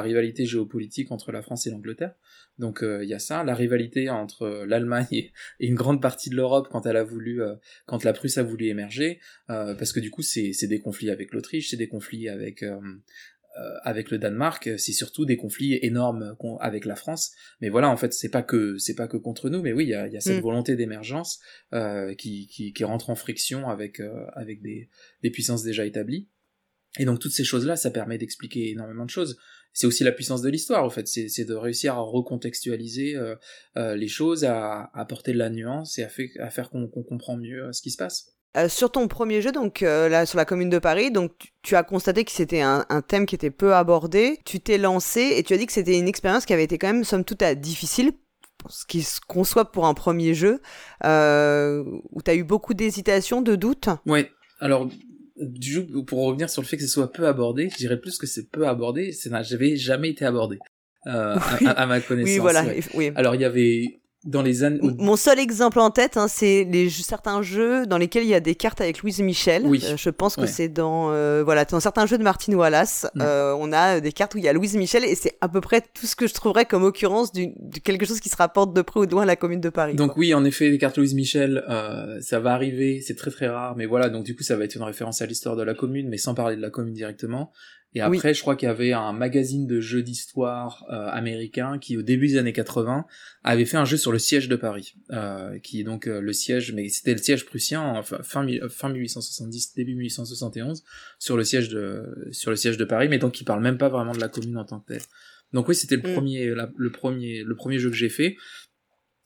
rivalité géopolitique entre la France et l'Angleterre. Donc il y a ça, la rivalité entre l'Allemagne et, une grande partie de l'Europe quand elle a voulu, quand la Prusse a voulu émerger, parce que du coup c'est des conflits avec l'Autriche, c'est des conflits avec avec le Danemark, c'est surtout des conflits énormes avec la France. Mais voilà, en fait, c'est pas que c'est pas que contre nous, mais oui, il y a, y a, cette mm. volonté d'émergence euh, qui, qui, qui, rentre en friction avec euh, avec des, des puissances déjà établies. Et donc toutes ces choses-là, ça permet d'expliquer énormément de choses. C'est aussi la puissance de l'histoire, en fait. C'est de réussir à recontextualiser euh, euh, les choses, à, apporter de la nuance et à, fait, à faire qu'on comprend mieux ce qui se passe. Euh, sur ton premier jeu, donc euh, là sur la commune de Paris, donc tu, as constaté que c'était un, thème qui était peu abordé. Tu t'es lancé et tu as dit que c'était une expérience qui avait été quand même somme toute difficile, ce qui se conçoit pour un premier jeu, euh, où tu as eu beaucoup d'hésitations, de doutes. Ouais. Alors du coup, pour revenir sur le fait que ce soit peu abordé, je dirais plus que c'est peu abordé, ça n'a jamais été abordé. à, à, ma connaissance. Oui, voilà. Oui. Alors il y avait dans les années. Mon seul exemple en tête, hein, c'est les certains jeux dans lesquels il y a des cartes avec Louise Michel. Oui. Euh, je pense que c'est dans euh, voilà dans certains jeux de Martin Wallace, mm. euh, on a des cartes où il y a Louise Michel et c'est à peu près tout ce que je trouverais comme occurrence de quelque chose qui se rapporte de près ou de loin à la commune de Paris. Donc oui, en effet, les cartes Louise Michel, ça va arriver, c'est très très rare, mais voilà, donc du coup ça va être une référence à l'histoire de la commune, mais sans parler de la commune directement. Et après, je crois qu'il y avait un magazine de jeux d'histoire euh, américain qui, au début des années 80, avait fait un jeu sur le siège de Paris, euh, qui est donc euh, le siège, mais c'était le siège prussien enfin, fin, fin 1870, début 1871, sur le siège de sur le siège de Paris, mais donc qui parle même pas vraiment de la commune en tant que telle. Donc oui, c'était le mm. premier, le premier, le premier jeu que j'ai fait.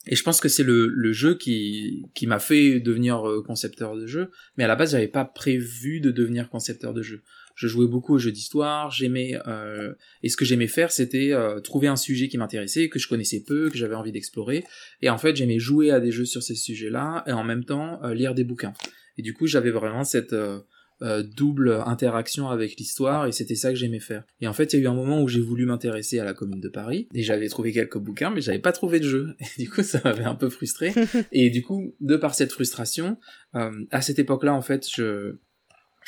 Et je pense que c'est le, le jeu qui, qui m'a fait devenir concepteur de jeu, mais à la base j'avais pas prévu de devenir concepteur de jeu je jouais beaucoup aux jeux d'histoire, j'aimais euh, et ce que j'aimais faire c'était euh, trouver un sujet qui m'intéressait, que je connaissais peu, que j'avais envie d'explorer et en fait j'aimais jouer à des jeux sur ces sujets-là et en même temps euh, lire des bouquins. Et du coup j'avais vraiment cette double interaction avec l'histoire et c'était ça que j'aimais faire. Et en fait, il y a eu un moment où j'ai voulu m'intéresser à la commune de Paris et j'avais trouvé quelques bouquins mais j'avais pas trouvé de jeu. Et du coup, ça m'avait un peu frustré. et du coup, de par cette frustration, à cette époque-là, en fait, je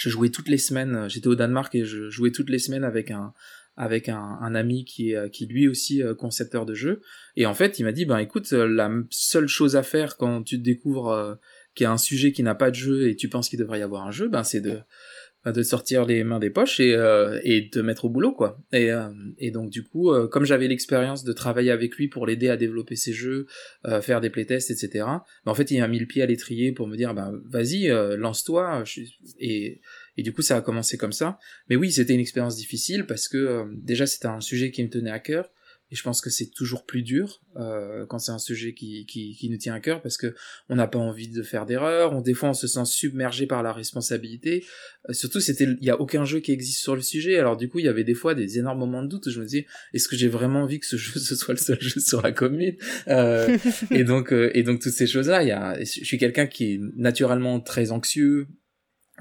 je jouais toutes les semaines. Euh, j'étais au Danemark et je jouais toutes les semaines avec un avec un, ami qui est euh, qui lui aussi euh, concepteur de jeux. Et en fait, il m'a dit ben écoute, la seule chose à faire quand tu découvres qu'il y a un sujet qui n'a pas de jeu et tu penses qu'il devrait y avoir un jeu, ben c'est de de sortir les mains des poches et, euh, et de mettre au boulot quoi. Et, euh, et donc du coup euh, comme j'avais l'expérience de travailler avec lui pour l'aider à développer ses jeux faire des playtests etc ben, en fait il m'a mis le pied à l'étrier pour me dire ben vas-y lance-toi et et du coup ça a commencé comme ça. Mais oui c'était une expérience difficile parce que déjà c'était un sujet qui me tenait à cœur et je pense que c'est toujours plus dur euh, quand c'est un sujet qui, qui, qui, nous tient à cœur parce que on n'a pas envie de faire d'erreur. On des fois on se sent submergé par la responsabilité. Euh, surtout c'était il y a aucun jeu qui existe sur le sujet. Alors du coup il y avait des fois des énormes moments de doute. Où je me disais est-ce que j'ai vraiment envie que ce jeu ce soit le seul jeu sur la commune? Euh, Et donc euh, et donc toutes ces choses là. Il y a je suis quelqu'un qui est naturellement très anxieux.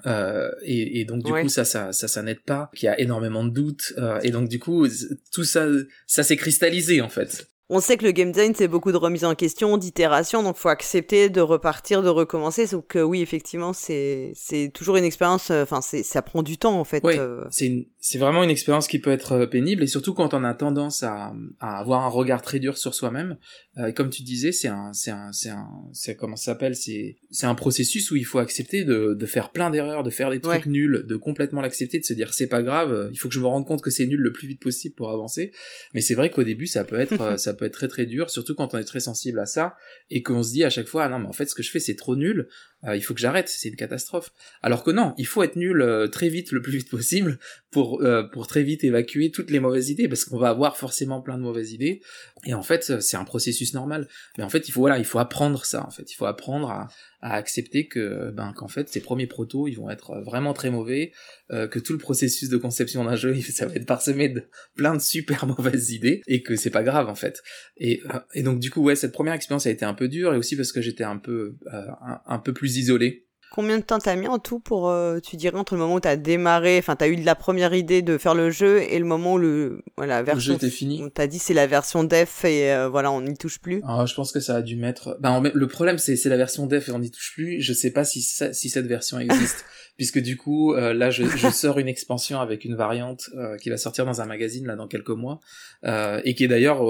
Euh, et, et, donc du coup ça ça ça, ça n'aide pas qu'il y a énormément de doutes euh, et donc du coup tout ça ça s'est cristallisé en fait on sait que le game design c'est beaucoup de remise en question, d'itération, donc faut accepter de repartir, de recommencer. Donc oui, effectivement, c'est c'est toujours une expérience. Euh, enfin, c'est ça prend du temps en fait. Oui, euh. c'est c'est vraiment une expérience qui peut être euh, pénible et surtout quand on a tendance à, à avoir un regard très dur sur soi-même. Euh, comme tu disais, c'est un c'est un c'est un c'est comment ça s'appelle C'est c'est un processus où il faut accepter de de faire plein d'erreurs, de faire des trucs nuls, de complètement l'accepter, de se dire c'est pas grave, il faut que je me rende compte que c'est nul le plus vite possible pour avancer. Mais c'est vrai qu'au début ça peut être ça peut être très très dur, surtout quand on est très sensible à ça et qu'on se dit à chaque fois ah non mais en fait ce que je fais c'est trop nul, euh, il faut que j'arrête, c'est une catastrophe. Alors que non, il faut être nul euh, très vite, le plus vite possible, pour euh, pour très vite évacuer toutes les mauvaises idées, parce qu'on va avoir forcément plein de mauvaises idées. Et en fait, c'est un processus normal. Mais en fait, il faut voilà, il faut apprendre ça. En fait, il faut apprendre à, à accepter que ben qu'en fait ces premiers protos ils vont être vraiment très mauvais, que tout le processus de conception d'un jeu ça va être parsemé de plein de super mauvaises idées et que c'est pas grave en fait. Et, et donc du coup ouais cette première expérience a été un peu dure et aussi parce que j'étais un peu un, un peu plus isolé. Combien de temps t'as mis en tout pour, euh, tu dirais, entre le moment où t'as démarré, enfin t'as eu de la première idée de faire le jeu et le moment où le, voilà, version, le jeu était fini. T'as dit c'est la version def et euh, voilà on n'y touche plus? Ah, je pense que ça a dû mettre. Ben, le problème c'est c'est la version def et on n'y touche plus. Je sais pas si si cette version existe. puisque du coup euh, là je, je, sors une expansion avec une variante euh, qui va sortir dans un magazine là dans quelques mois euh, et qui est d'ailleurs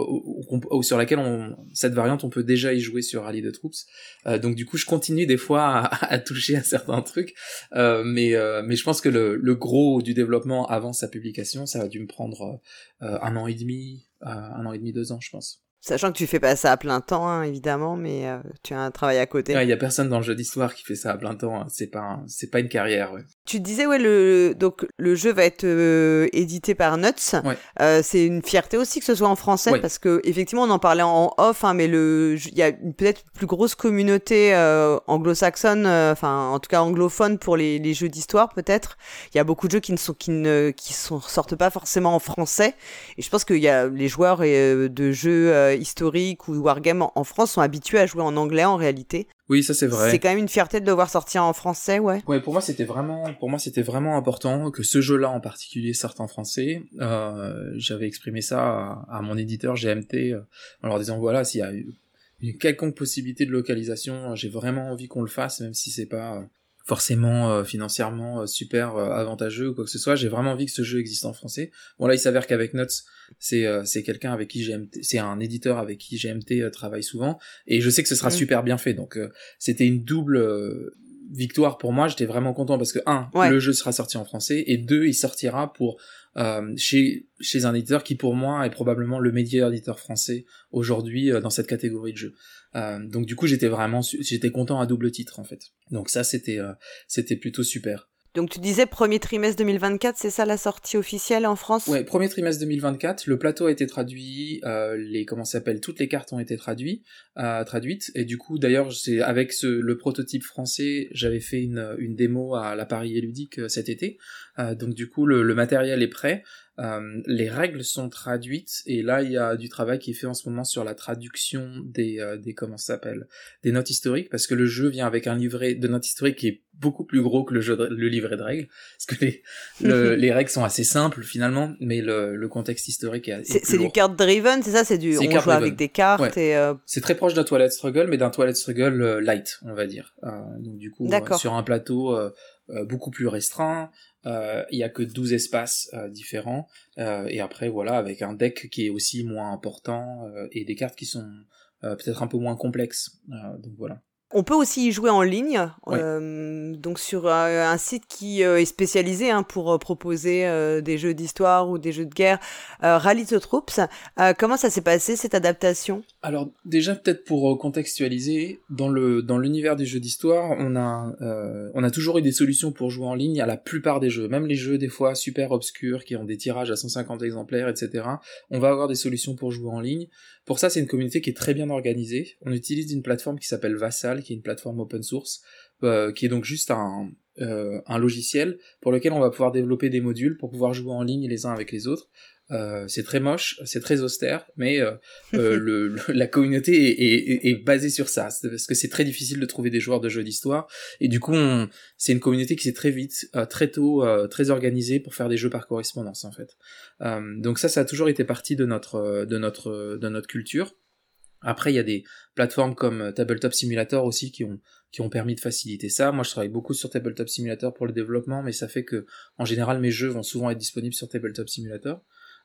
sur laquelle on, cette variante on peut déjà y jouer sur Rally de Troops. Donc du coup je continue des fois à, à toucher à certains trucs mais mais je pense que le, le, gros du développement avant sa publication ça a dû me prendre un an et demi un an et demi deux ans je pense Sachant que tu fais pas ça à plein temps, hein, évidemment, mais euh, tu as un travail à côté. Il y a personne dans le jeu d'histoire qui fait ça à plein temps. Hein. C'est pas, c'est pas une carrière. Ouais. Tu disais ouais le donc le jeu va être euh, édité par Nuts. Euh, c'est une fierté aussi que ce soit en français parce que effectivement on en parlait en off, hein, mais le il y a peut-être une plus grosse communauté anglo-saxonne, enfin en tout cas anglophone pour les, les jeux d'histoire peut-être. Il y a beaucoup de jeux qui ne sont qui ne qui sont sortent pas forcément en français. Et je pense qu'il y a les joueurs de jeux euh, historiques ou wargame en, France sont habitués à jouer en anglais en réalité. Oui, ça c'est vrai. C'est quand même une fierté de le voir sortir en français, ouais. Ouais, pour moi c'était vraiment, pour moi c'était vraiment important que ce jeu-là en particulier sorte en français. Euh, J'avais exprimé ça à, mon éditeur GMT euh, en leur disant voilà s'il y a une quelconque possibilité de localisation, j'ai vraiment envie qu'on le fasse, même si c'est pas forcément euh, financièrement euh, super euh, avantageux ou quoi que ce soit. J'ai vraiment envie que ce jeu existe en français. Bon là, il s'avère qu'avec Nuts, c'est c'est quelqu'un avec qui GMT, c'est un éditeur avec qui GMT travaille souvent, et je sais que ce sera mmh. super bien fait. Donc c'était une double victoire pour moi. J'étais vraiment content parce que un, le jeu sera sorti en français, et deux, il sortira pour euh, chez chez un éditeur qui pour moi est probablement le meilleur éditeur français aujourd'hui euh, dans cette catégorie de jeu. Euh, donc du coup j'étais vraiment j'étais content à double titre en fait. Donc ça c'était c'était plutôt super. Donc tu disais premier trimestre 2024, c'est ça la sortie officielle en France? Ouais, premier trimestre 2024. Le plateau a été traduit, euh, les comment s'appelle, toutes les cartes ont été traduites, euh, traduites. Et du coup, d'ailleurs, c'est avec ce, le prototype français, j'avais fait une, une démo à la Paris Ludique euh, cet été. Euh, donc du coup, le, le matériel est prêt. Euh, les règles sont traduites et là il y a du travail qui est fait en ce moment sur la traduction des euh, des comment ça s'appelle des notes historiques parce que le jeu vient avec un livret de notes historiques qui est beaucoup plus gros que le jeu le livret de règles parce que les les règles sont assez simples finalement mais le, le contexte historique est, c'est, c'est du card driven c'est ça? C'est du on joue avec des cartes et euh... c'est très proche d'un toilette struggle mais d'un toilette struggle euh, light on va dire. Donc du coup sur un plateau beaucoup plus restreint euh, il y a que 12 espaces euh, différents. Euh, et après voilà avec un deck qui est aussi moins important et des cartes qui sont peut-être un peu moins complexes. Donc voilà on peut aussi y jouer en ligne, euh, donc sur euh, un site qui euh, est spécialisé hein, pour proposer des jeux d'histoire ou des jeux de guerre. Rally the Troops, comment ça s'est passé cette adaptation? Alors déjà peut-être pour contextualiser, dans le dans l'univers des jeux d'histoire, on a on a toujours eu des solutions pour jouer en ligne à la plupart des jeux, même les jeux des fois super obscurs qui ont des tirages à 150 exemplaires, etc. On va avoir des solutions pour jouer en ligne. Pour ça, c'est une communauté qui est très bien organisée. On utilise une plateforme qui s'appelle Vassal, qui est une plateforme open source, euh, qui est donc juste un, euh, un logiciel pour lequel on va pouvoir développer des modules pour pouvoir jouer en ligne les uns avec les autres. Euh, c'est très moche, c'est très austère, mais euh, le, la communauté est, est, est, basée sur ça, parce que c'est très difficile de trouver des joueurs de jeux d'histoire, et du coup, c'est une communauté qui s'est très vite, très tôt, très organisée pour faire des jeux par correspondance en fait. donc ça, ça a toujours été partie de notre de notre de notre culture. Après, il y a des plateformes comme Tabletop Simulator aussi qui ont qui ont permis de faciliter ça. Moi, je travaille beaucoup sur Tabletop Simulator pour le développement, mais ça fait que en général, mes jeux vont souvent être disponibles sur Tabletop Simulator.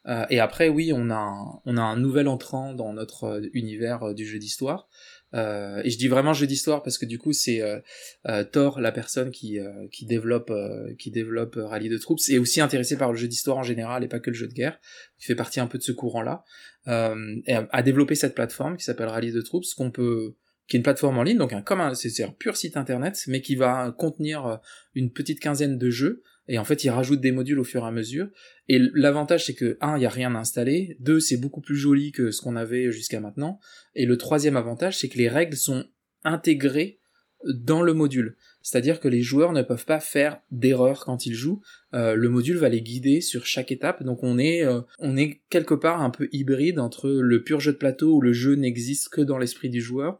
Euh, et après, oui, on a, un, on a un nouvel entrant dans notre euh, univers euh, du jeu d'histoire. et je dis vraiment jeu d'histoire parce que du coup, c'est Thor, la personne qui, qui développe, qui développe Rallye de troupes, est aussi intéressé par le jeu d'histoire en général et pas que le jeu de guerre. Il fait partie un peu de ce courant-là. Et a, développé cette plateforme qui s'appelle Rallye de troupes, qu'on peut qui est une plateforme en ligne, donc un, comme un, c'est un pur site internet, mais qui va contenir une petite quinzaine de jeux et en fait, ils rajoutent des modules au fur et à mesure. Et l'avantage, c'est que, un, il n'y a rien à installer. Deux, c'est beaucoup plus joli que ce qu'on avait jusqu'à maintenant. Et le troisième avantage, c'est que les règles sont intégrées dans le module. C'est-à-dire que les joueurs ne peuvent pas faire d'erreur quand ils jouent. Euh, le module va les guider sur chaque étape. Donc on est, euh, on est quelque part un peu hybride entre le pur jeu de plateau où le jeu n'existe que dans l'esprit du joueur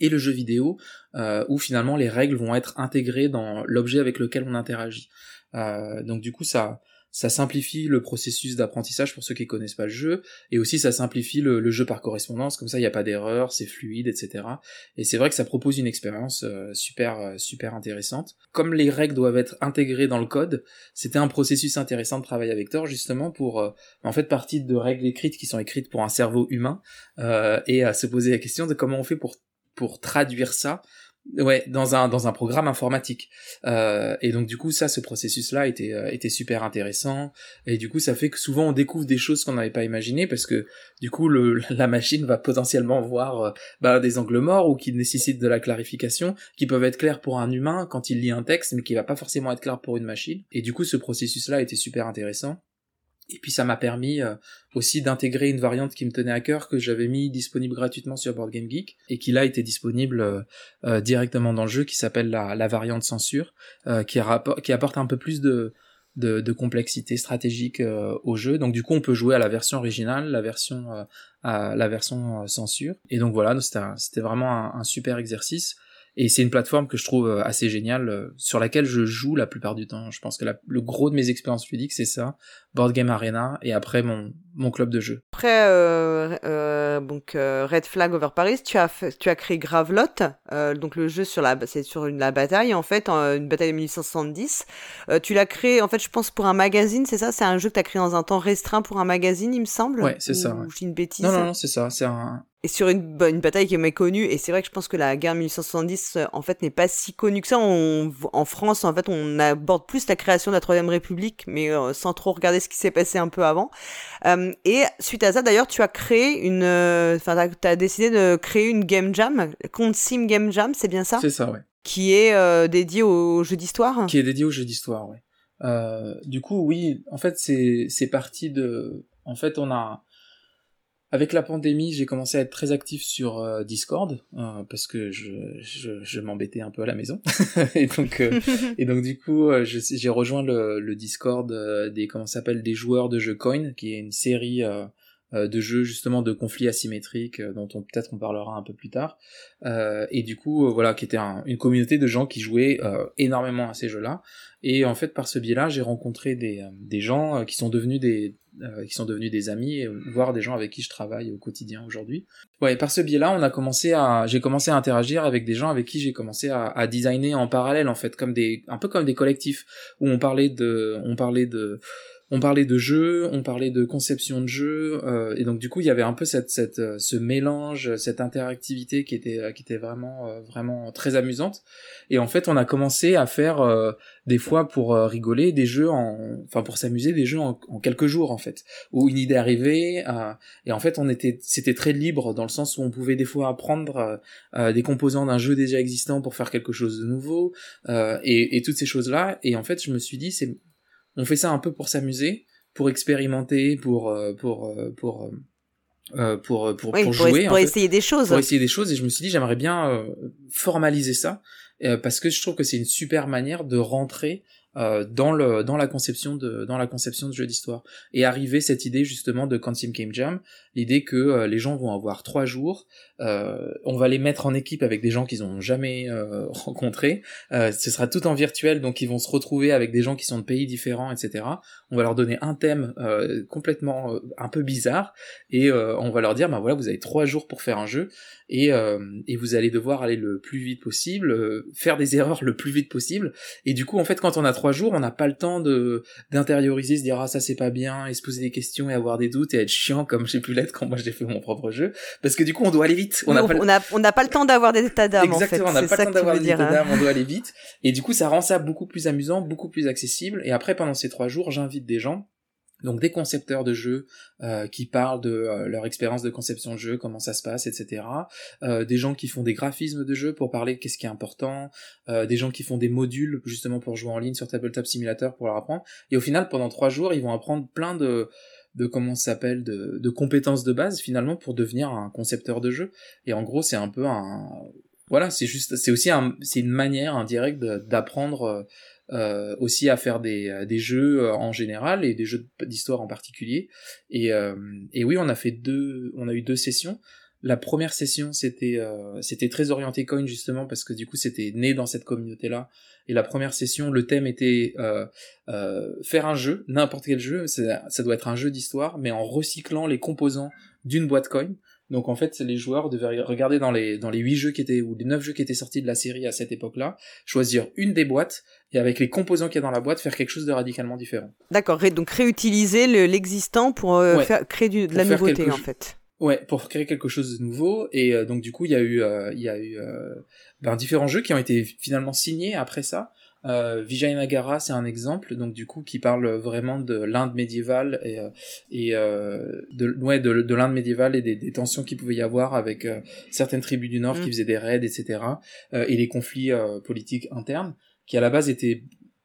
et le jeu vidéo euh, où finalement les règles vont être intégrées dans l'objet avec lequel on interagit. Donc du coup ça ça simplifie le processus d'apprentissage pour ceux qui connaissent pas le jeu, et aussi ça simplifie le, jeu par correspondance, comme ça il n'y a pas d'erreur, c'est fluide, etc. Et c'est vrai que ça propose une expérience euh, super euh, super intéressante. Comme les règles doivent être intégrées dans le code, c'était un processus intéressant de travailler avec Thor justement pour en fait partie de règles écrites qui sont écrites pour un cerveau humain et à se poser la question de comment on fait pour pour traduire ça Ouais, dans un dans un programme informatique. Euh, et donc du coup ça, ce processus-là était euh, était super intéressant. Et du coup ça fait que souvent on découvre des choses qu'on n'avait pas imaginées parce que du coup le, la machine va potentiellement voir euh, bah, des angles morts ou qui nécessitent de la clarification, qui peuvent être clairs pour un humain quand il lit un texte, mais qui va pas forcément être clair pour une machine. Et du coup ce processus-là était super intéressant. Et puis ça m'a permis euh, aussi d'intégrer une variante qui me tenait à cœur que j'avais mis disponible gratuitement sur Board Game Geek et qui là était disponible euh, euh, directement dans le jeu qui s'appelle la, la, variante censure qui, qui, apporte un peu plus de, de, de complexité stratégique au jeu. Donc du coup on peut jouer à la version originale, la version à la version censure. Et donc voilà, c'était vraiment un, super exercice. Et c'est une plateforme que je trouve euh, assez géniale, euh, sur laquelle je joue la plupart du temps. Je pense que le gros de mes expériences ludiques, c'est ça, Board Game Arena, et après mon, mon club de jeu. Après, euh, euh, donc Red Flag Over Paris, tu as tu as créé Gravelot, donc le jeu sur la c'est sur une la bataille en fait, une bataille de 1870. tu l'as créé en fait, je pense pour un magazine, c'est ça? C'est un jeu que tu as créé dans un temps restreint pour un magazine, il me semble? Ouais, c'est ça. Ouais. J'ai une bêtise? Non non, non c'est ça. C'est un et sur une, une bataille qui est méconnue. Et c'est vrai que je pense que la guerre 1870, euh, en fait, n'est pas si connue que ça. On, en France, en fait, on aborde plus la création de la Troisième République, mais euh, sans trop regarder ce qui s'est passé un peu avant. Euh, et suite à ça, d'ailleurs, tu as créé une, enfin, euh, tu as, décidé de créer une game jam, compte Sim Game Jam, c'est bien ça? C'est ça, ouais. Qui est dédié au jeu d'histoire? Qui est dédié au jeu d'histoire, ouais. du coup, oui, en fait, c'est parti de, en fait, on a avec la pandémie, j'ai commencé à être très actif sur euh, Discord euh, parce que je, je, je m'embêtais un peu à la maison. Et donc euh, et donc du coup j'ai rejoint le, le Discord des comment s'appelle des joueurs de jeux Coin qui est une série de jeux justement de conflits asymétriques dont on peut-être on parlera un peu plus tard et du coup voilà qui était une communauté de gens qui jouaient énormément à ces jeux-là et en fait par ce biais-là j'ai rencontré des, des gens qui sont devenus des euh, qui sont devenus des amis, voire des gens avec qui je travaille au quotidien aujourd'hui. Ouais, par ce biais-là, on a commencé à, j'ai commencé à interagir avec des gens avec qui j'ai commencé à, à, designer en parallèle en fait, comme des, un peu comme des collectifs où on parlait de, on parlait de on parlait de jeux, on parlait de conception de jeux, euh, et donc du coup il y avait un peu cette, cette euh, ce mélange, cette interactivité qui était euh, qui était vraiment vraiment très amusante. Et en fait on a commencé à faire des fois pour rigoler des jeux en, enfin pour s'amuser des jeux en, quelques jours en fait, où une idée arrivait, et en fait on était c'était très libre dans le sens où on pouvait des fois apprendre des composants d'un jeu déjà existant pour faire quelque chose de nouveau, et, et toutes ces choses là. Et en fait je me suis dit c'est on fait ça un peu pour s'amuser, pour expérimenter, pour euh, pour euh, pour euh, pour pour, pour, jouer, pour, essayer des choses. Pour essayer des choses, et je me suis dit j'aimerais bien formaliser ça parce que je trouve que c'est une super manière de rentrer euh, dans le dans la conception de dans la conception de jeux d'histoire et arriver cette idée justement de Quantum Game Jam l'idée que euh, les gens vont avoir trois jours euh, on va les mettre en équipe avec des gens qu'ils n'ont jamais euh, rencontrés. Ce sera tout en virtuel donc ils vont se retrouver avec des gens qui sont de pays différents etc on va leur donner un thème complètement un peu bizarre et on va leur dire bah voilà vous avez trois jours pour faire un jeu et, et vous allez devoir aller le plus vite possible faire des erreurs le plus vite possible. Et du coup en fait quand on a trois jours, on n'a pas le temps de d'intérioriser, se dire ah ça c'est pas bien, et se poser des questions et avoir des doutes et être chiant comme j'ai pu quand moi j'ai fait mon propre jeu, parce que du coup on doit aller vite. On n'a pas, on n'a pas le temps d'avoir des états d'âme. Exactement, on n'a pas le temps d'avoir des états d'âme, on doit aller vite. Et du coup ça rend ça beaucoup plus amusant, beaucoup plus accessible. Et après pendant ces trois jours, j'invite des gens donc des concepteurs de jeux euh, qui parlent de euh, leur expérience de conception de jeu, comment ça se passe, etc. Euh, des gens qui font des graphismes de jeux pour parler qu'est-ce qui est important, des gens qui font des modules justement pour jouer en ligne sur Tabletop Simulator pour leur apprendre. Et au final, pendant trois jours, ils vont apprendre plein de de comment s'appelle de, de compétences de base finalement pour devenir un concepteur de jeu. Et en gros, c'est un peu un voilà, c'est juste, c'est aussi un, c'est une manière indirecte d'apprendre euh, aussi à faire des, euh, des jeux euh, en général et des jeux d'histoire en particulier. Et, et oui, on a fait deux, on a eu deux sessions. La première session, c'était c'était très orienté coin justement parce que du coup c'était né dans cette communauté là. Et la première session, le thème était faire un jeu, n'importe quel jeu, ça, ça doit être un jeu d'histoire, mais en recyclant les composants d'une boîte coin. Donc en fait, les joueurs devaient regarder dans les dans les huit jeux qui étaient ou les neuf jeux qui étaient sortis de la série à cette époque-là, choisir une des boîtes et avec les composants qu'il y a dans la boîte faire quelque chose de radicalement différent. D'accord, donc réutiliser l'existant pour euh, faire, créer du, de la nouveauté en fait. Ouais, pour créer quelque chose de nouveau et euh, donc du coup il y a eu euh, il y a eu ben, différents jeux qui ont été finalement signés après ça. Euh, Vijayanagara, c'est un exemple, donc du coup qui parle vraiment de l'Inde médiévale et, euh, et euh, de, ouais, de, de l'Inde médiévale et des, des tensions qu'il pouvait y avoir avec euh, certaines tribus du Nord qui mm. faisaient des raids, etc. et les conflits politiques internes, qui à la base étaient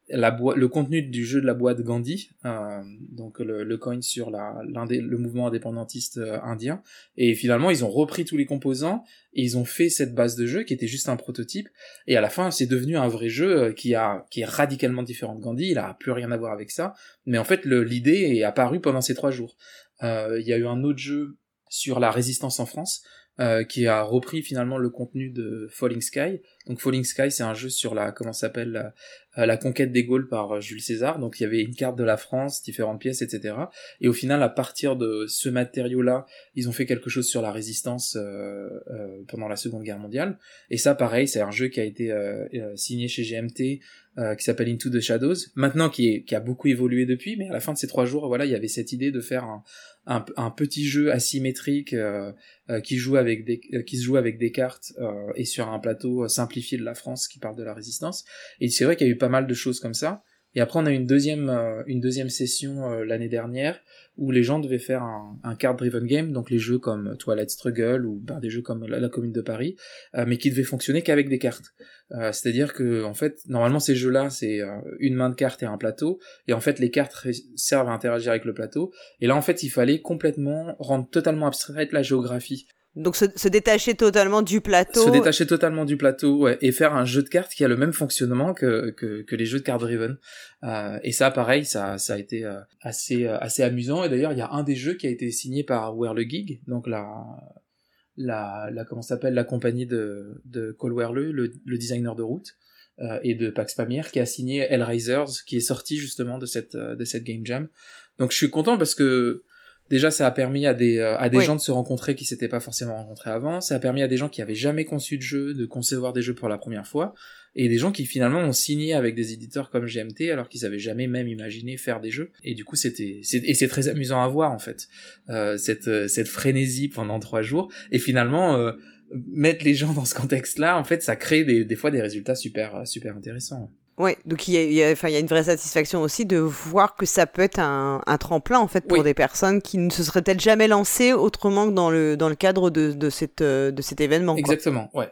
la le contenu du jeu de la boîte Gandhi, euh, donc le, le, coin sur la, le mouvement indépendantiste euh, indien, et finalement ils ont repris tous les composants et ils ont fait cette base de jeu qui était juste un prototype, et à la fin c'est devenu un vrai jeu euh, qui a qui est radicalement différent de Gandhi, il a plus rien à voir avec ça, mais en fait l'idée est apparue pendant ces trois jours. Euh, il y a eu un autre jeu sur la résistance en France, euh, qui a repris finalement le contenu de Falling Sky. Donc Falling Sky, c'est un jeu sur la comment s'appelle la, euh, la, conquête des Gaules par euh, Jules César. Donc il y avait une carte de la France, différentes pièces, etc. Et au final, à partir de ce matériau-là, ils ont fait quelque chose sur la résistance euh, pendant la Seconde Guerre mondiale. Et ça, pareil, c'est un jeu qui a été signé chez GMT, qui s'appelle Into the Shadows. Maintenant, qui, est, qui a beaucoup évolué depuis, mais à la fin de ces trois jours, voilà, il y avait cette idée de faire un, un, petit jeu asymétrique euh, euh, qui joue avec des euh, qui se joue avec des cartes et sur un plateau de la France qui parle de la résistance. Et c'est vrai qu'il y a eu pas mal de choses comme ça. Et après, on a eu une deuxième, une deuxième session l'année dernière où les gens devaient faire un, card-driven game, donc les jeux comme Twilight Struggle ou ben, des jeux comme la, Commune de Paris, euh, mais qui devaient fonctionner qu'avec des cartes. Euh, C'est-à-dire que en fait, normalement ces jeux-là, c'est euh, une main de cartes et un plateau, et en fait les cartes servent à interagir avec le plateau. Et là, en fait, il fallait complètement rendre totalement abstraite la géographie. Donc se, détacher totalement du plateau. Se détacher totalement du plateau, ouais, et faire un jeu de cartes qui a le même fonctionnement que, que, que les jeux de cartes driven. Euh, et ça, pareil, ça, ça a été euh, assez, euh, assez amusant. Et d'ailleurs, il y a un des jeux qui a été signé par Where Gig, donc la, la, la comment s'appelle, la compagnie de, de Cole Werle, le, le designer de route, euh, et de Pax Pamir, qui a signé Hellraisers, qui est sorti justement de cette, de cette game jam. Donc je suis content parce que déjà ça a permis à des euh, à des gens de se rencontrer qui s'étaient pas forcément rencontrés avant. Ça a permis à des gens qui avaient jamais conçu de jeu de concevoir des jeux pour la première fois. Et des gens qui finalement ont signé avec des éditeurs comme GMT alors qu'ils avaient jamais même imaginé faire des jeux. Et du coup c'était et c'est très amusant à voir en fait. Euh, cette euh, cette frénésie pendant trois jours. Et finalement euh, mettre les gens dans ce contexte là en fait ça crée des, des fois des résultats super super intéressants Ouais, donc il y a, enfin, il y a une vraie satisfaction aussi de voir que ça peut être un, un tremplin en fait pour des personnes qui ne se seraient peut-être jamais lancées autrement que dans le dans le cadre de, de cette euh, de cet événement. Exactement, ouais.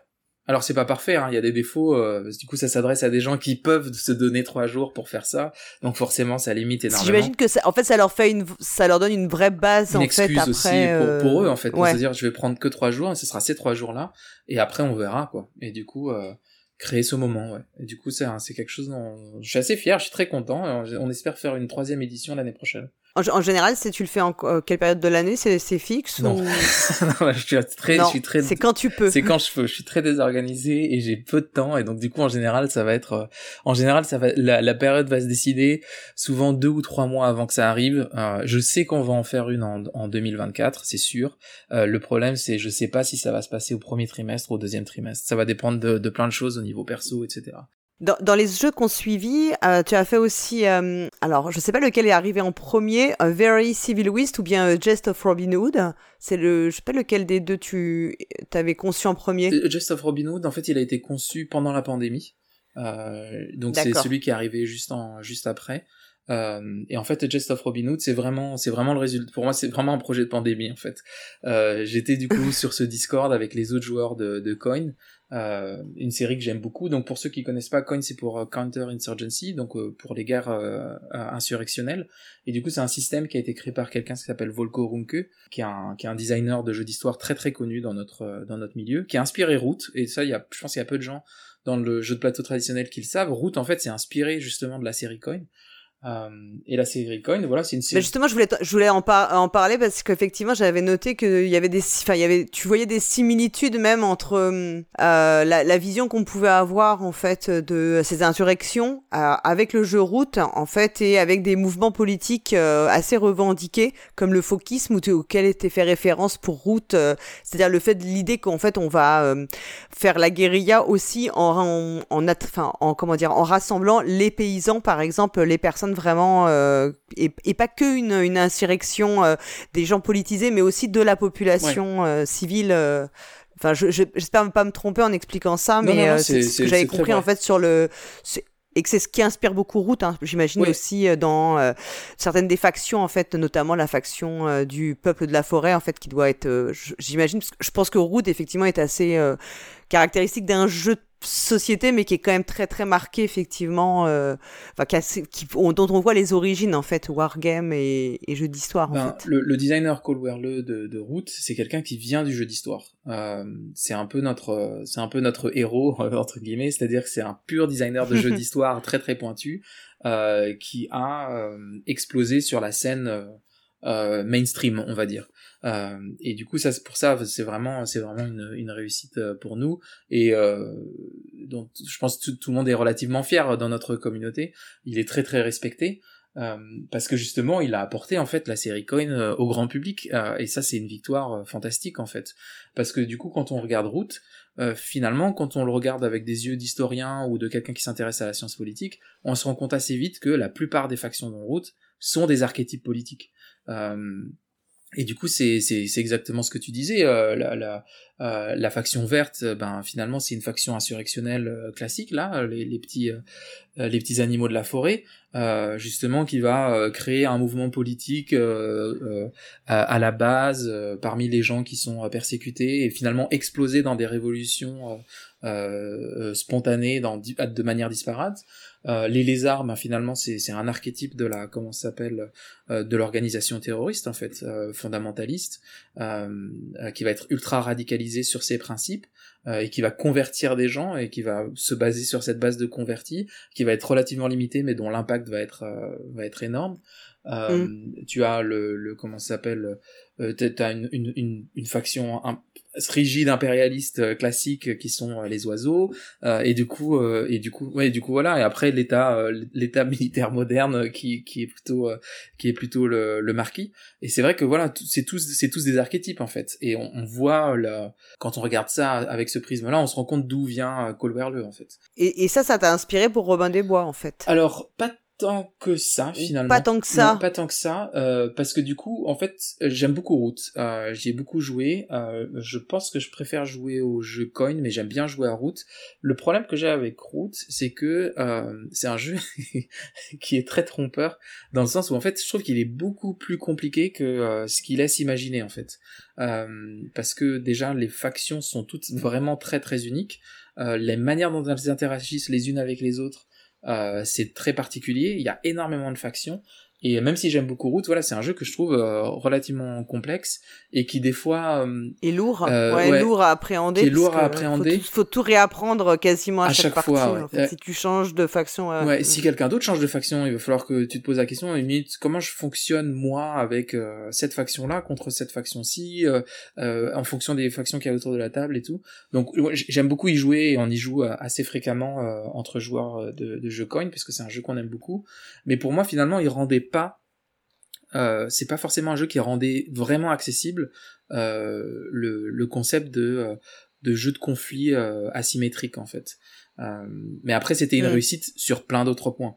Alors c'est pas parfait, hein, il y a des défauts. Euh, du coup, ça s'adresse à des gens qui peuvent se donner trois jours pour faire ça, donc forcément, ça limite énormément. J'imagine que ça, en fait, ça leur fait une, ça leur donne une vraie base une en fait après. aussi pour, pour, eux en fait. C'est-à-dire, je vais prendre que trois jours et ce sera ces trois jours-là, et après on verra quoi. Et du coup, euh, créer ce moment, ouais. Et du coup, c'est quelque chose dont je suis assez fier, je suis très content. On espère faire une troisième édition l'année prochaine. En, général, c'est tu le fais en euh, quelle période de l'année? C'est fixe Non, ou... non je suis très, je suis très. C'est quand tu peux. C'est quand je peux. Je suis très désorganisé et j'ai peu de temps et donc du coup en général ça va être, euh, en général ça va, la, la, période va se décider souvent deux ou trois mois avant que ça arrive. Euh, je sais qu'on va en faire une en, en 2024, c'est sûr. Euh, le problème c'est je sais pas si ça va se passer au premier trimestre ou au deuxième trimestre. Ça va dépendre de, de plein de choses au niveau perso, etc. Dans, dans, les jeux qu'on suivi, euh, tu as fait aussi, euh, alors je sais pas lequel est arrivé en premier, A Very Civil Wist ou bien euh, Jest of Robin Hood. C'est le, je sais pas lequel des deux tu avais conçu en premier. Jest of Robin Hood, en fait, il a été conçu pendant la pandémie. donc c'est celui qui est arrivé juste en juste après. Euh, et en fait, Jest of Robin Hood, c'est vraiment, c'est vraiment le résultat. Pour moi, c'est vraiment un projet de pandémie en fait. Euh, J'étais du coup sur ce Discord avec les autres joueurs de, de Coin, euh, une série que j'aime beaucoup. Donc pour ceux qui connaissent pas, Coin c'est pour euh, Counter Insurgency, donc euh, pour les guerres euh, insurrectionnelles. Et du coup, c'est un système qui a été créé par quelqu'un qui s'appelle Volko Runke, qui est un, qui est un designer de jeux d'histoire très très connu dans notre dans notre milieu, qui a inspiré Root. Et ça, il y a, je pense qu'il y a peu de gens dans le jeu de plateau traditionnel qui le savent. Root, en fait, c'est inspiré justement de la série Coin. Euh, et la série Coin, voilà, c'est une série. Mais justement, je voulais, je voulais en, en parler parce qu'effectivement, j'avais noté qu'il y avait des, enfin, il y avait, tu voyais des similitudes même entre euh, la, la, vision qu'on pouvait avoir en fait de ces insurrections euh, avec le jeu route en fait et avec des mouvements politiques euh, assez revendiqués comme le focusme auquel était fait référence pour route, euh, c'est-à-dire le fait de l'idée qu'en fait on va faire la guérilla aussi en, en, en comment dire, en rassemblant les paysans par exemple, les personnes vraiment euh, et, pas que une, une insurrection euh, des gens politisés, mais aussi de la population euh, civile. Enfin, j'espère je, pas me tromper en expliquant ça, mais c'est ce que j'avais compris en fait sur le et que c'est ce qui inspire beaucoup Route, hein, j'imagine aussi dans certaines des factions en fait, notamment la faction du peuple de la forêt en fait, qui doit être, j'imagine, je pense que Route effectivement est assez caractéristique d'un jeu de société, mais qui est quand même très très marqué effectivement, euh, enfin, qui, dont on voit les origines en fait, wargame et, et jeu d'histoire. Ben, en fait. le, le, designer Cole Werle de, de Root, c'est quelqu'un qui vient du jeu d'histoire. Euh, c'est un peu notre, c'est un peu notre héros entre guillemets, c'est-à-dire que c'est un pur designer de jeux d'histoire très très pointu euh, qui a euh, explosé sur la scène euh, mainstream, on va dire. Euh, et du coup, ça, pour ça, c'est vraiment, c'est vraiment une, une, réussite euh, pour nous. Et euh, donc, je pense que tout, le monde est relativement fier dans notre communauté. Il est très très respecté. Euh, parce que justement il a apporté en fait la série Coin euh, au grand public et ça c'est une victoire fantastique en fait parce que du coup quand on regarde Route finalement quand on le regarde avec des yeux d'historien ou de quelqu'un qui s'intéresse à la science politique on se rend compte assez vite que la plupart des factions dans Route sont des archétypes politiques et du coup, c'est exactement ce que tu disais. Euh, la, la, euh, la, faction verte, euh, ben finalement, c'est une faction insurrectionnelle euh, classique là, les, les petits les petits animaux de la forêt, justement, qui va créer un mouvement politique à, à, la base parmi les gens qui sont persécutés et finalement exploser dans des révolutions spontanées dans, de manière disparate. Euh, les lézards, ben, finalement, c'est un archétype de la comment s'appelle euh, de l'organisation terroriste en fait, euh, fondamentaliste, qui va être ultra radicalisé sur ses principes et qui va convertir des gens et qui va se baser sur cette base de convertis, qui va être relativement limité mais dont l'impact va être va être énorme. Mm. Tu as le, le comment s'appelle, t'as une, une, une, une faction rigide impérialiste euh, classique qui sont euh, les oiseaux. Euh, et du coup et du coup ouais du coup voilà. Et après l'état l'état militaire moderne qui qui est plutôt qui est plutôt le, le marquis. Et c'est vrai que voilà c'est tous c'est tous des archétypes en fait. Et on, on voit le, quand on regarde ça avec ce prisme là on se rend compte d'où vient Colberle en fait. Et, et ça ça t'a inspiré pour Robin des Bois en fait? Alors pas tant que ça finalement. Pas tant que ça. pas tant que ça, euh, parce que du coup, en fait, j'aime beaucoup Root. Euh, J'y ai beaucoup joué. Euh, je pense que je préfère jouer au jeu Coin, mais j'aime bien jouer à Root. Le problème que j'ai avec Root, c'est que euh, c'est un jeu qui est très trompeur, dans le sens où en fait, je trouve qu'il est beaucoup plus compliqué que euh, ce qu'il laisse imaginer en fait. Euh, parce que déjà, les factions sont toutes vraiment très très uniques. les manières dont elles interagissent les unes avec les autres c'est très particulier, il y a énormément de factions, Et même si j'aime beaucoup Route, voilà, c'est un jeu que je trouve euh, relativement complexe et qui des fois euh, et lourd, euh, ouais, ouais, lourd à appréhender. qui est lourd à appréhender. Faut faut tout réapprendre quasiment à, À chaque, chaque partie. fois, ouais. en fait. Ouais. Si tu changes de faction. euh, Ouais, si quelqu'un d'autre change de faction, il va falloir que tu te poses la question, limite, comment je fonctionne moi avec euh, cette faction-là contre cette faction-ci, euh, euh, en fonction des factions qu'il y a autour de la table et tout. Donc j'aime beaucoup y jouer et on y joue assez fréquemment euh, entre joueurs de, de jeux coin parce que c'est un jeu qu'on aime beaucoup. Mais pour moi, finalement, il rendait pas, euh, c'est pas forcément un jeu qui rendait vraiment accessible euh, le, le concept de euh, de jeu de conflit euh, asymétrique en fait. Mais après, c'était une réussite sur plein d'autres points.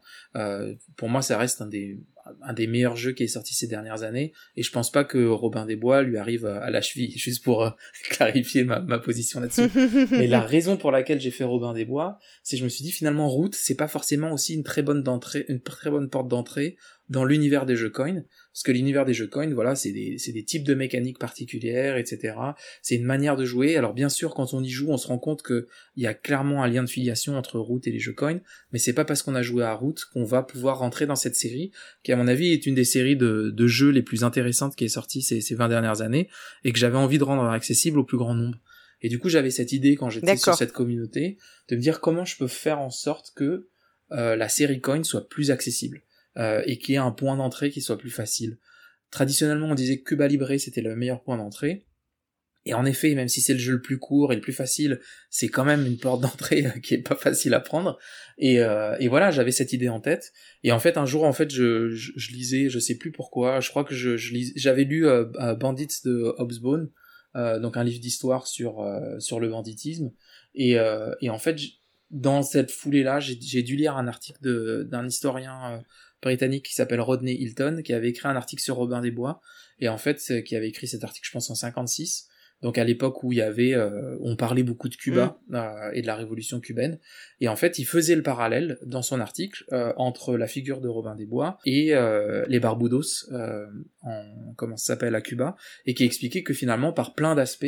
Pour moi, ça reste un des, un des meilleurs jeux qui est sorti ces dernières années, et je pense pas que Robin des Bois lui arrive à la cheville, juste pour clarifier ma, ma position là-dessus. Mais la raison pour laquelle j'ai fait Robin des Bois, c'est que je me suis dit finalement Route, c'est pas forcément aussi une très bonne d'entrée, une très bonne porte d'entrée dans l'univers des jeux coin, parce que l'univers des jeux coin, voilà, c'est des, des types de mécaniques particulières, etc. C'est une manière de jouer. Alors bien sûr, quand on y joue, on se rend compte que il y a clairement un lien de filiation entre Route et les jeux coin, mais c'est pas parce qu'on a joué à Route qu'on va pouvoir rentrer dans cette série, qui à mon avis est une des séries de, de jeux les plus intéressantes qui est sortie ces, ces 20 dernières années, et que j'avais envie de rendre accessible au plus grand nombre. Et du coup, j'avais cette idée quand j'étais sur cette communauté de me dire comment je peux faire en sorte que euh, la série coin soit plus accessible euh, et qu'il y ait un point d'entrée qui soit plus facile. Traditionnellement, on disait que Cuba Libre c'était le meilleur point d'entrée. Et en effet, même si c'est le jeu le plus court et le plus facile, c'est quand même une porte d'entrée euh, qui est pas facile à prendre. Et, euh, et voilà, j'avais cette idée en tête. Et en fait, un jour, en fait, je, je, je lisais, je sais plus pourquoi, je crois que je, j'avais lu euh, euh, Bandits de Hobsbawm, euh, donc un livre d'histoire sur sur le banditisme. Et, et en fait, dans cette foulée-là, j'ai dû lire un article d'un historien britannique qui s'appelle Rodney Hilton, qui avait écrit un article sur Robin des Bois, et en fait, c'est- qui avait écrit cet article, je pense, en 56, donc à l'époque où il y avait, euh, on parlait beaucoup de Cuba euh, et de la révolution cubaine, et en fait, il faisait le parallèle dans son article euh, entre la figure de Robin des Bois et euh, les Barbudos, euh, en comment ça s'appelle à Cuba, et qui expliquait que finalement, par plein d'aspects,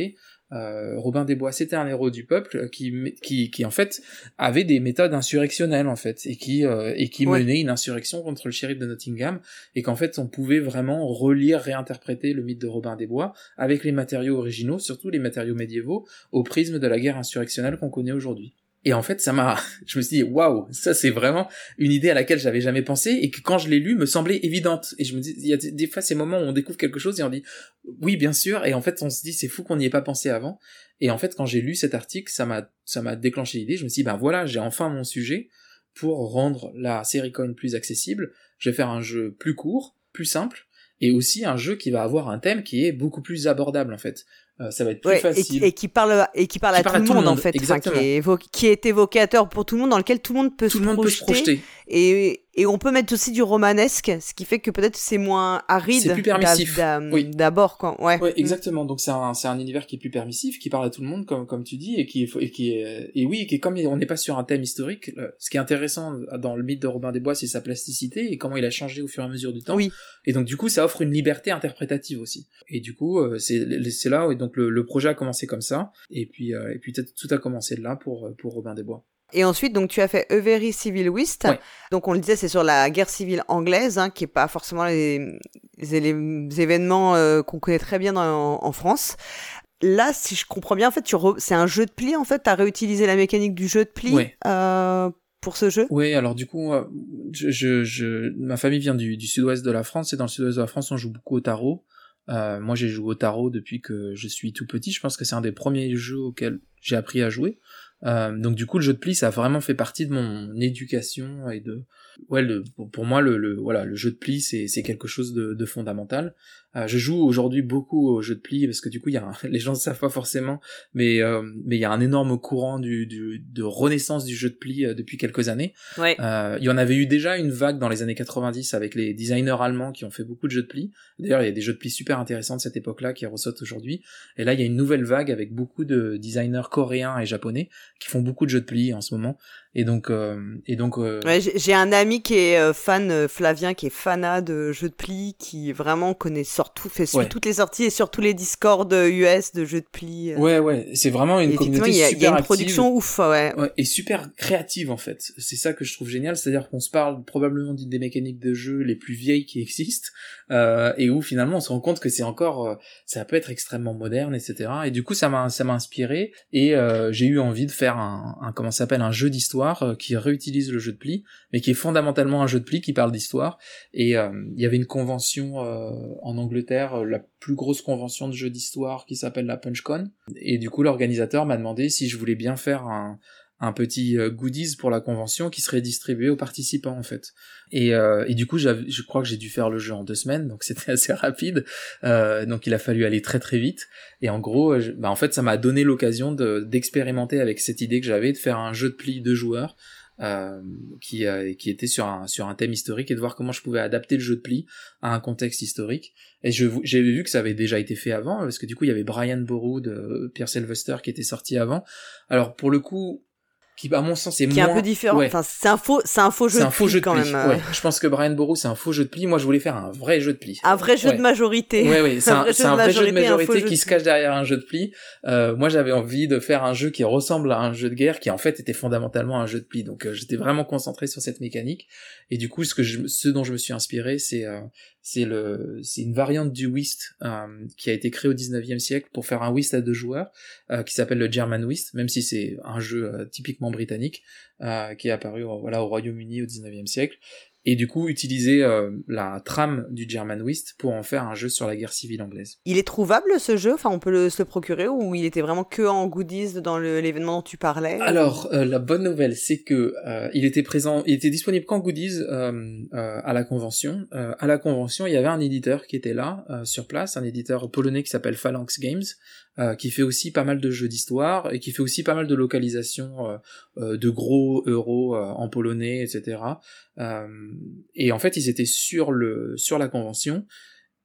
euh, Robin des Bois c'était un héros du peuple euh, qui, qui, qui en fait avait des méthodes insurrectionnelles en fait et qui euh, et qui Ouais. menait une insurrection contre le shérif de Nottingham et qu'en fait on pouvait vraiment relire réinterpréter le mythe de Robin des Bois avec les matériaux originaux surtout les matériaux médiévaux au prisme de la guerre insurrectionnelle qu'on connaît aujourd'hui et en fait ça m'a je me suis dit waouh ça c'est vraiment une idée à laquelle j'avais jamais pensé et que quand je l'ai lu me semblait évidente. Et je me dis il y a des, fois ces moments où on découvre quelque chose et on dit oui bien sûr. Et en fait on se dit c'est fou qu'on n'y ait pas pensé avant. Et en fait quand j'ai lu cet article ça m'a ça m'a déclenché l'idée. Je me suis dit ben voilà j'ai enfin mon sujet pour rendre la série coin plus accessible. Je vais faire un jeu plus court plus simple et aussi un jeu qui va avoir un thème qui est beaucoup plus abordable en fait ça va être plus Ouais, et, facile. qui- et qui parle et qui parle Qui à parle tout, à le monde, en fait, Enfin, qui, est évo- qui est évocateur pour tout le monde, dans lequel tout le monde peut tout se le monde peut se projeter, projeter et, et on peut mettre aussi du romanesque, ce qui fait que peut-être c'est moins aride C'est plus permissif. Oui. d'abord, quoi. Ouais. Ouais, exactement. Donc c'est un, c'est un univers qui est plus permissif, qui parle à tout le monde, comme, comme tu dis, et qui, est- et qui est, et oui, qui est comme on n'est pas sur un thème historique. Ce qui est intéressant dans le mythe de Robin des Bois, c'est sa plasticité et comment il a changé au fur et à mesure du temps. Oui. Et donc du coup, ça offre une liberté interprétative aussi. Et du coup, euh, c'est, c'est là où donc le, le projet a commencé comme ça, et puis, euh, et puis tout a commencé de là pour, pour Robin des Bois. Et ensuite, donc, tu as fait A Very Civil. Ouais. Donc, on le disait, c'est sur la guerre civile anglaise, hein, qui est pas forcément les, les- les événements euh, qu'on connaît très bien dans- en France. Là, si je comprends bien, en fait, re- c'est un jeu de pli, en fait. Tu as réutilisé la mécanique du jeu de pli euh, pour ce jeu? Oui, alors du coup, euh, je, je, je- ma famille vient du, du sud-ouest de la France, et dans le sud-ouest de la France, on joue beaucoup au tarot. Euh, moi, j'ai joué au tarot depuis que je suis tout petit. Je pense que c'est un des premiers jeux auxquels j'ai appris à jouer. Euh, donc du coup, le jeu de pli, ça a vraiment fait partie de mon éducation et de, ouais, le, pour, moi, le, le, voilà, le jeu de pli, c'est, quelque chose de fondamental. Euh, je joue aujourd'hui beaucoup au jeu de pli parce que du coup, il y a, un- les gens ne savent pas forcément, mais euh, mais il y a un énorme courant du, du, de renaissance du jeu de pli euh, depuis quelques années. Ouais. Euh, il y en avait eu déjà une vague dans les années 90 avec les designers allemands qui ont fait beaucoup de jeux de pli. D'ailleurs, il y a des jeux de pli super intéressants de cette époque-là qui ressortent aujourd'hui. Et là, il y a une nouvelle vague avec beaucoup de designers coréens et japonais qui font beaucoup de jeux de pli en ce moment. Et donc, euh, et donc. Euh, ouais, j'ai un ami qui est euh, fan, Flavien, qui est fanat de jeux de pli, qui vraiment connaît surtout, fait suit toutes les sorties et sur tous les Discord US de jeux de pli. Ouais, ouais, c'est vraiment une communauté super Il y a une production ouf, ouais. ouais. Et super créative en fait. C'est ça que je trouve génial, c'est-à-dire qu'on se parle probablement d'une des mécaniques de jeu les plus vieilles qui existent, et où finalement on se rend compte que c'est encore, ça peut être extrêmement moderne, etc. Et du coup, ça m'a, ça m'a inspiré, et j'ai eu envie de faire un, un comment s'appelle, un jeu d'histoire euh, qui réutilise le jeu de pli, mais qui est fondamentalement un jeu de pli qui parle d'histoire. Et euh, il y avait une convention euh, en Angleterre, la plus grosse convention de jeux d'histoire qui s'appelle la PunchCon. Et du coup, l'organisateur m'a demandé si je voulais bien faire un, un petit goodies pour la convention qui serait distribué aux participants en fait. Et, et du coup, je crois que j'ai dû faire le jeu en deux semaines, donc c'était assez rapide. Euh, donc il a fallu aller très très vite. Et en gros, bah, en fait, ça m'a donné l'occasion d'expérimenter avec cette idée que j'avais de faire un jeu de pli de joueurs. Euh, qui, euh, qui était sur un, sur un thème historique et de voir comment je pouvais adapter le jeu de pli à un contexte historique. Et j'avais vu que ça avait déjà été fait avant, parce que du coup il y avait Brian Boru de Pierre Sylvester qui était sorti avant. Alors pour le coup, qui à mon sens est qui est un peu différent. Enfin c'est un faux c'est un faux jeu c'est un faux jeu de quand pli. même. Ouais. je pense que Brian Boru c'est un faux jeu de pli. Moi je voulais faire un vrai jeu de pli. Un vrai jeu de majorité. Ouais ouais c'est un, vrai, jeu, un vrai jeu de majorité qui se cache derrière un jeu de pli. Euh, moi j'avais envie de faire un jeu qui ressemble à un jeu de guerre qui en fait était fondamentalement un jeu de pli. Donc euh, j'étais vraiment concentré sur cette mécanique. Et du coup ce que je ce dont je me suis inspiré c'est euh, c'est le c'est une variante du whist euh, qui a été créée au 19e siècle pour faire un whist à deux joueurs euh, qui s'appelle le German whist même si c'est un jeu euh, typiquement britannique qui est apparu voilà au Royaume-Uni au 19e siècle et du coup utiliser euh, la trame du German Whist pour en faire un jeu sur la guerre civile anglaise. Il est trouvable ce jeu? Enfin, on peut le, se le procurer ou il était vraiment que en goodies dans l'événement dont tu parlais? Alors, euh, la bonne nouvelle, c'est que euh, il était présent, il était disponible qu'en goodies à la convention. à la convention, il y avait un éditeur qui était là sur place, un éditeur polonais qui s'appelle Phalanx Games, euh, qui fait aussi pas mal de jeux d'histoire et qui fait aussi pas mal de localisations euh, euh, de gros euros en polonais, etc. et en fait, ils étaient sur le sur la convention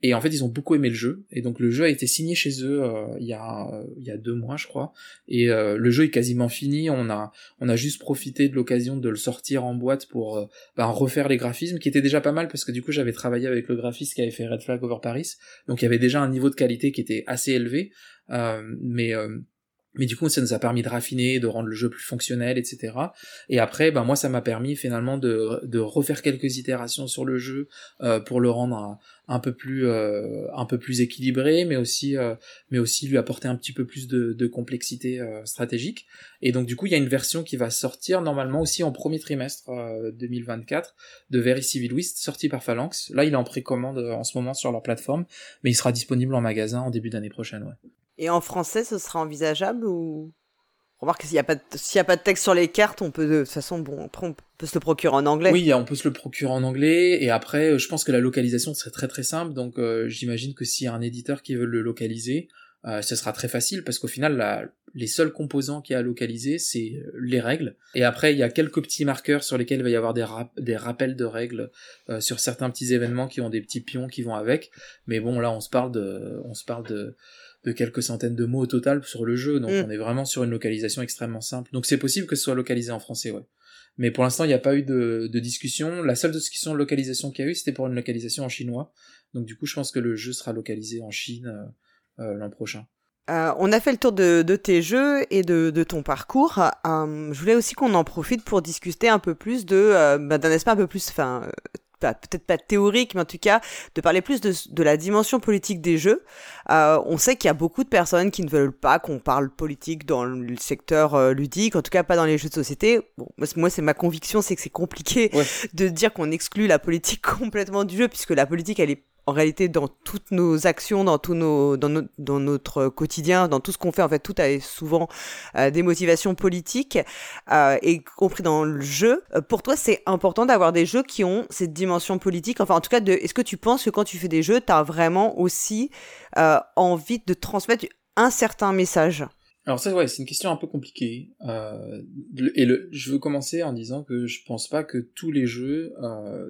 et en fait, ils ont beaucoup aimé le jeu. Et donc, le jeu a été signé chez eux euh, il, y a, il y a deux mois, je crois. Et euh, le jeu est quasiment fini. On a, juste profité de l'occasion de le sortir en boîte pour euh, ben, refaire les graphismes, qui était déjà pas mal parce que du coup, j'avais travaillé avec le graphiste qui avait fait Red Flag Over Paris. Donc, il y avait déjà un niveau de qualité qui était assez élevé. mais mais du coup, ça nous a permis de raffiner, de rendre le jeu plus fonctionnel, etc. Et après, ben moi, ça m'a permis finalement de, de refaire quelques itérations sur le jeu euh, pour le rendre un, peu plus euh, un peu plus équilibré, mais aussi euh, mais aussi lui apporter un petit peu plus de, de complexité stratégique. Et donc du coup, il y a une version qui va sortir normalement aussi en premier trimestre 2024 de Very Civil Wist, sorti par Phalanx. Là, il est en précommande en ce moment sur leur plateforme, mais il sera disponible en magasin en début d'année prochaine. Ouais. Et en français, ce sera envisageable ou? Remarque, s'il n'y a, pas de, a pas de texte sur les cartes, on peut de toute façon, bon, après, on peut se le procurer en anglais. Oui, on peut se le procurer en anglais, et après, euh, je pense que la localisation serait très très simple, donc euh, j'imagine que s'il y a un éditeur qui veut le localiser, euh, ce sera très facile, parce qu'au final, la, les seuls composants qu'il y a à localiser, c'est les règles, et après, il y a quelques petits marqueurs sur lesquels il va y avoir des, des rappels de règles sur certains petits événements qui ont des petits pions qui vont avec, mais bon, là, on se parle de... On se parle de de quelques centaines de mots au total sur le jeu, donc mm. on est vraiment sur une localisation extrêmement simple. Donc c'est possible que ce soit localisé en français, ouais. Mais pour l'instant, il n'y a pas eu de, discussion. La seule discussion de localisation qu'il y a eu, c'était pour une localisation en chinois. Donc du coup, je pense que le jeu sera localisé en Chine euh, euh, l'an prochain. Euh, on a fait le tour de, tes jeux et de, ton parcours. je voulais aussi qu'on en profite pour discuter un peu plus de bah, d'un aspect un peu plus, enfin peut-être pas théorique, mais en tout cas de parler plus de, de la dimension politique des jeux. Euh, on sait qu'il y a beaucoup de personnes qui ne veulent pas qu'on parle politique dans le secteur euh, ludique, en tout cas pas dans les jeux de société. Bon, moi, c'est ma conviction, c'est que c'est compliqué de dire qu'on exclut la politique complètement du jeu, puisque la politique, elle est en réalité dans toutes nos actions, dans tous nos, dans, notre quotidien, dans tout ce qu'on fait, en fait, tout a souvent euh, des motivations politiques, euh, y compris dans le jeu. Euh, pour toi, c'est important d'avoir des jeux qui ont cette dimension politique? Enfin, en tout cas, est-ce que tu penses que quand tu fais des jeux, tu as vraiment aussi euh, envie de transmettre un certain message? Alors ça, c'est une question un peu compliquée. Et je veux commencer en disant que je pense pas que tous les jeux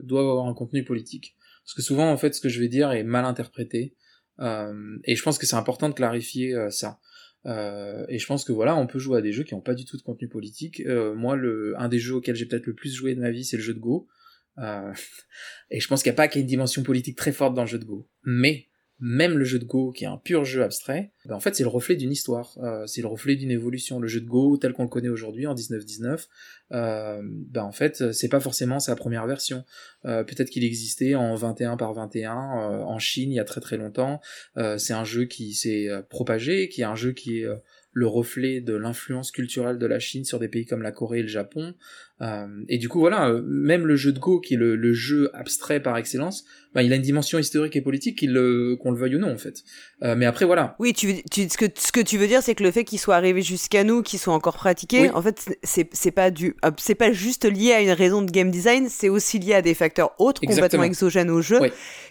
doivent avoir un contenu politique. Parce que souvent, en fait, ce que je vais dire est mal interprété. Euh, et je pense que c'est important de clarifier euh, ça. et je pense que voilà, on peut jouer à des jeux qui n'ont pas du tout de contenu politique. moi, le, un des jeux auxquels j'ai peut-être le plus joué de ma vie, c'est le jeu de Go. et je pense qu'il n'y a pas qu'il une dimension politique très forte dans le jeu de Go. Mais même le jeu de Go, qui est un pur jeu abstrait, ben en fait c'est le reflet d'une histoire, euh, c'est le reflet d'une évolution. Le jeu de Go tel qu'on le connaît aujourd'hui en 1919, euh, ben en fait c'est pas forcément sa première version. Euh, Peut-être qu'il existait en 21 par 21 euh, en Chine il y a très très longtemps. Euh, c'est un jeu qui s'est propagé, qui est un jeu qui est le reflet de l'influence culturelle de la Chine sur des pays comme la Corée et le Japon. Euh, et du coup, voilà, euh, même le jeu de Go, qui est le, jeu abstrait par excellence, bah, il a une dimension historique et politique, qu'on le, le veuille ou non, en fait. Euh, mais après, voilà. Oui, tu, tu, ce, que, ce que tu veux dire, c'est que le fait qu'il soit arrivé jusqu'à nous, qu'il soit encore pratiqué, en fait, c'est, c'est pas du, c'est pas juste lié à une raison de game design, c'est aussi lié à des facteurs autres, complètement exogènes au jeu,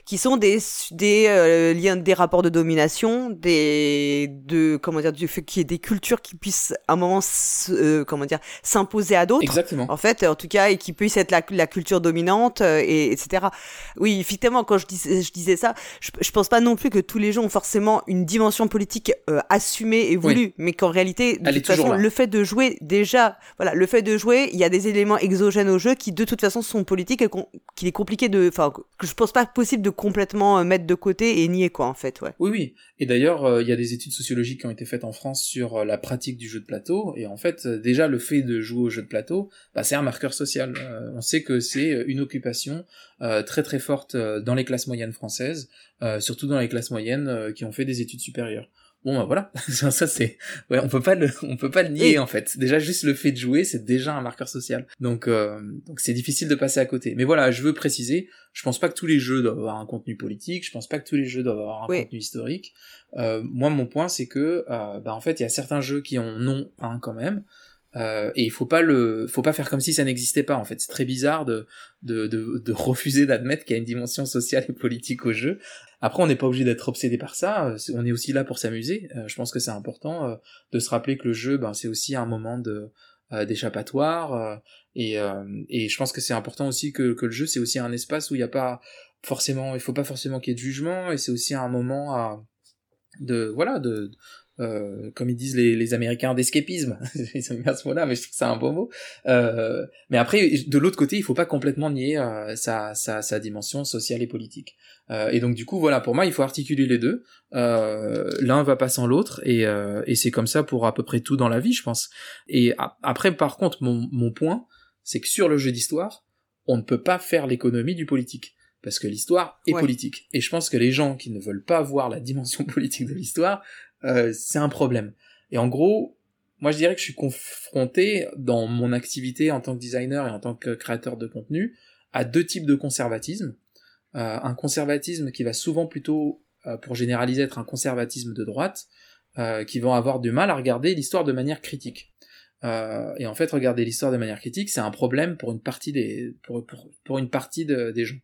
qui sont des, des liens, des rapports de domination, des, de, comment dire, du fait qu'il y ait des cultures qui puissent, à un moment, comment dire, s'imposer à d'autres. Exactement en fait, en tout cas, et qui puisse être la, la culture dominante, euh, et, etc. Oui, effectivement, quand je, dis, je disais ça, je, je pense pas non plus que tous les jeux ont forcément une dimension politique euh, assumée et voulue, mais qu'en réalité, de toute façon, le fait de jouer, déjà, voilà, le fait de jouer, il y a des éléments exogènes au jeu qui, de toute façon, sont politiques et qu'il est compliqué de, enfin, que je pense pas possible de complètement euh, mettre de côté et nier, quoi, en fait, ouais. Oui, oui. Et d'ailleurs, il y a des études sociologiques qui ont été faites en France sur la pratique du jeu de plateau, et en fait, déjà, le fait de jouer au jeu de plateau, bah, c'est un marqueur social. Euh, on sait que c'est une occupation euh, très très forte euh, dans les classes moyennes françaises, surtout dans les classes moyennes qui ont fait des études supérieures. Bon bah voilà, ça c'est ouais, on peut pas le on peut pas le nier en fait. Déjà juste le fait de jouer, c'est déjà un marqueur social. Donc donc c'est difficile de passer à côté. Mais voilà, je veux préciser, je pense pas que tous les jeux doivent avoir un contenu politique, je pense pas que tous les jeux doivent avoir un contenu historique. moi mon point c'est que bah en fait, il y a certains jeux qui en ont un quand même. Euh, et il faut pas le, faut pas faire comme si ça n'existait pas. En fait, c'est très bizarre de de, de, de refuser d'admettre qu'il y a une dimension sociale et politique au jeu. Après, on n'est pas obligé d'être obsédé par ça. Euh, on est aussi là pour s'amuser. Euh, je pense que c'est important euh, de se rappeler que le jeu, ben, c'est aussi un moment de d'échappatoire. et et je pense que c'est important aussi que que le jeu, c'est aussi un espace où il n'y a pas forcément, il faut pas forcément qu'il y ait de jugement. Et c'est aussi un moment à de voilà de euh, comme ils disent les, les Américains, d'escapisme. ils aiment bien ce mot-là, mais je trouve que c'est un bon mot. Euh, mais après, de l'autre côté, il faut pas complètement nier euh, sa, sa, sa, dimension sociale et politique. Euh, et donc du coup, voilà, pour moi, il faut articuler les deux. Euh, l'un va pas sans l'autre, et, et c'est comme ça pour à peu près tout dans la vie, je pense. Et après, par contre, mon, mon point, c'est que sur le jeu d'histoire, on ne peut pas faire l'économie du politique parce que l'histoire est politique. Et je pense que les gens qui ne veulent pas voir la dimension politique de l'histoire euh, c'est un problème. Et en gros, moi je dirais que je suis confronté dans mon activité en tant que designer et en tant que créateur de contenu à deux types de conservatisme. Euh, un conservatisme qui va souvent plutôt, euh, pour généraliser, être un conservatisme de droite, qui vont avoir du mal à regarder l'histoire de manière critique. et en fait, regarder l'histoire de manière critique, c'est un problème pour une partie des, pour, pour, une partie des gens.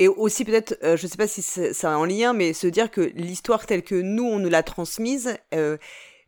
Et aussi peut-être, euh, je ne sais pas si c'est en lien, mais se dire que l'histoire telle que nous, on nous l'a transmise, euh,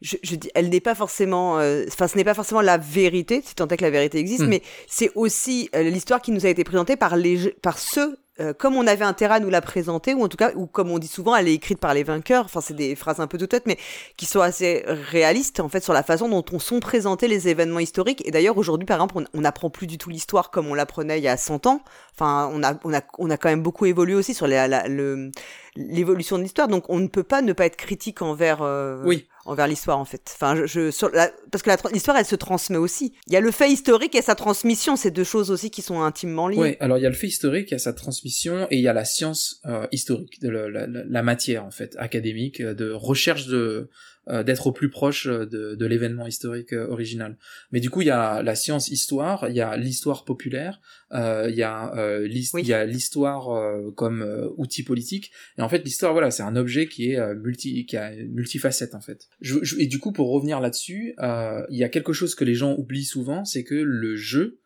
je, je, dis, elle n'est pas forcément, euh, enfin, ce n'est pas forcément la vérité, si tant est que la vérité existe, hmm. mais c'est aussi l'histoire qui nous a été présentée par les, par ceux euh, comme on avait intérêt à nous la présenter, ou en tout cas, ou comme on dit souvent, elle est écrite par les vainqueurs, enfin c'est des phrases un peu toutes mais qui sont assez réalistes en fait sur la façon dont on sont présentés les événements historiques. Et d'ailleurs aujourd'hui, par exemple, on n'apprend plus du tout l'histoire comme on l'apprenait il y a 100 ans. Enfin, on a, on a, on a quand même beaucoup évolué aussi sur l'évolution de l'histoire, donc on ne peut pas ne pas être critique envers. Euh, oui envers l'histoire en fait. Enfin, la, parce que l'histoire elle se transmet aussi. Il y a le fait historique et sa transmission, c'est deux choses aussi qui sont intimement liées. Oui, alors il y a le fait historique, il y a sa transmission et il y a la science euh, historique, de la, matière en fait académique, euh, de recherche de euh, d'être au plus proche euh, de, de l'événement historique euh, original. Mais du coup, il y a la science histoire, il y a l'histoire populaire, euh, il y a euh, l'histoire comme outil politique. Et en fait, l'histoire, voilà, c'est un objet qui est multi, qui a multifacette en fait. Je, et du coup, pour revenir là-dessus, il y a quelque chose que les gens oublient souvent, c'est que le jeu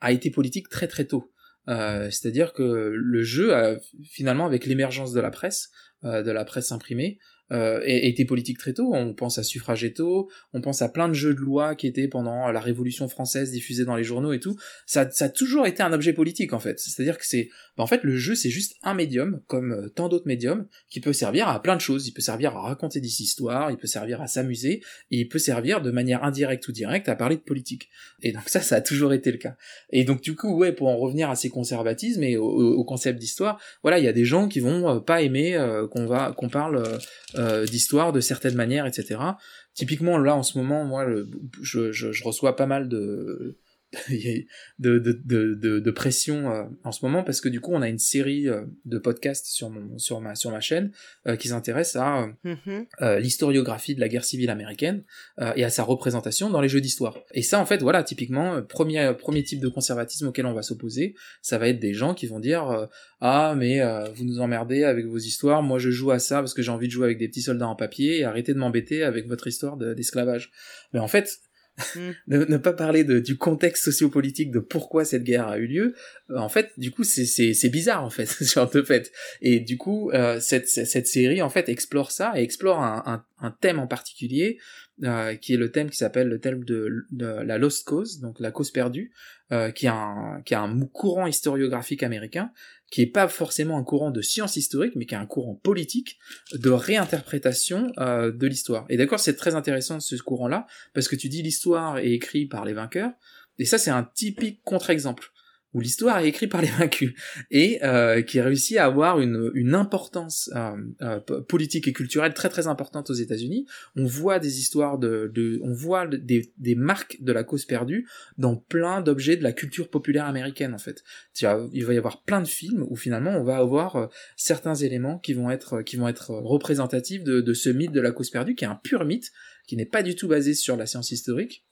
a été politique très très tôt. Euh, c'est-à-dire que le jeu, a, finalement, avec l'émergence de la presse, euh, de la presse imprimée, euh, été politique très tôt. On pense à Suffragetto, on pense à plein de jeux de loi qui étaient pendant la Révolution française diffusés dans les journaux et tout. Ça, ça a toujours été un objet politique en fait. C'est-à-dire que c'est, bah, en fait, le jeu c'est juste un médium comme euh, tant d'autres médiums qui peut servir à plein de choses. Il peut servir à raconter des histoires, il peut servir à s'amuser, il peut servir de manière indirecte ou directe à parler de politique. Et donc ça, ça a toujours été le cas. Et donc du coup, ouais, pour en revenir à ces conservatismes et au, concept d'histoire, voilà, il y a des gens qui vont euh, pas aimer euh, qu'on va qu'on parle euh, d'histoire de certaines manières, etc. Typiquement là en ce moment, moi, je reçois pas mal de de, de, de, de, pression euh, en ce moment parce que du coup on a une série euh, de podcasts sur mon sur ma sur ma chaîne euh, qui s'intéresse à mm-hmm. l'historiographie de la guerre civile américaine et à sa représentation dans les jeux d'histoire. Et ça en fait voilà typiquement premier premier type de conservatisme auquel on va s'opposer, ça va être des gens qui vont dire ah mais vous nous emmerdez avec vos histoires, moi je joue à ça parce que j'ai envie de jouer avec des petits soldats en papier et arrêtez de m'embêter avec votre histoire d'esclavage. mais en fait Mm. ne, pas parler de, du contexte sociopolitique de pourquoi cette guerre a eu lieu, euh, en fait, du coup, c'est bizarre en fait, genre de fait. Et du coup, euh, cette, cette série en fait explore ça et explore un, un, un thème en particulier euh, qui est le thème qui s'appelle le thème de, la lost cause, donc la cause perdue, euh, qui a un qui un courant historiographique américain qui est pas forcément un courant de science historique, mais qui est un courant politique de réinterprétation euh, de l'histoire. Et d'accord, c'est très intéressant ce courant-là, parce que tu dis l'histoire est écrite par les vainqueurs, et ça c'est un typique contre-exemple où l'histoire est écrite par les vaincus et euh, qui réussit à avoir une, une importance euh, euh, politique et culturelle très très importante aux États-Unis. On voit des histoires de, de on voit des, des, marques de la cause perdue dans plein d'objets de la culture populaire américaine en fait. Il va y avoir plein de films où finalement on va avoir euh, certains éléments qui vont être qui vont être représentatifs de, de ce mythe de la cause perdue qui est un pur mythe qui n'est pas du tout basé sur la science historique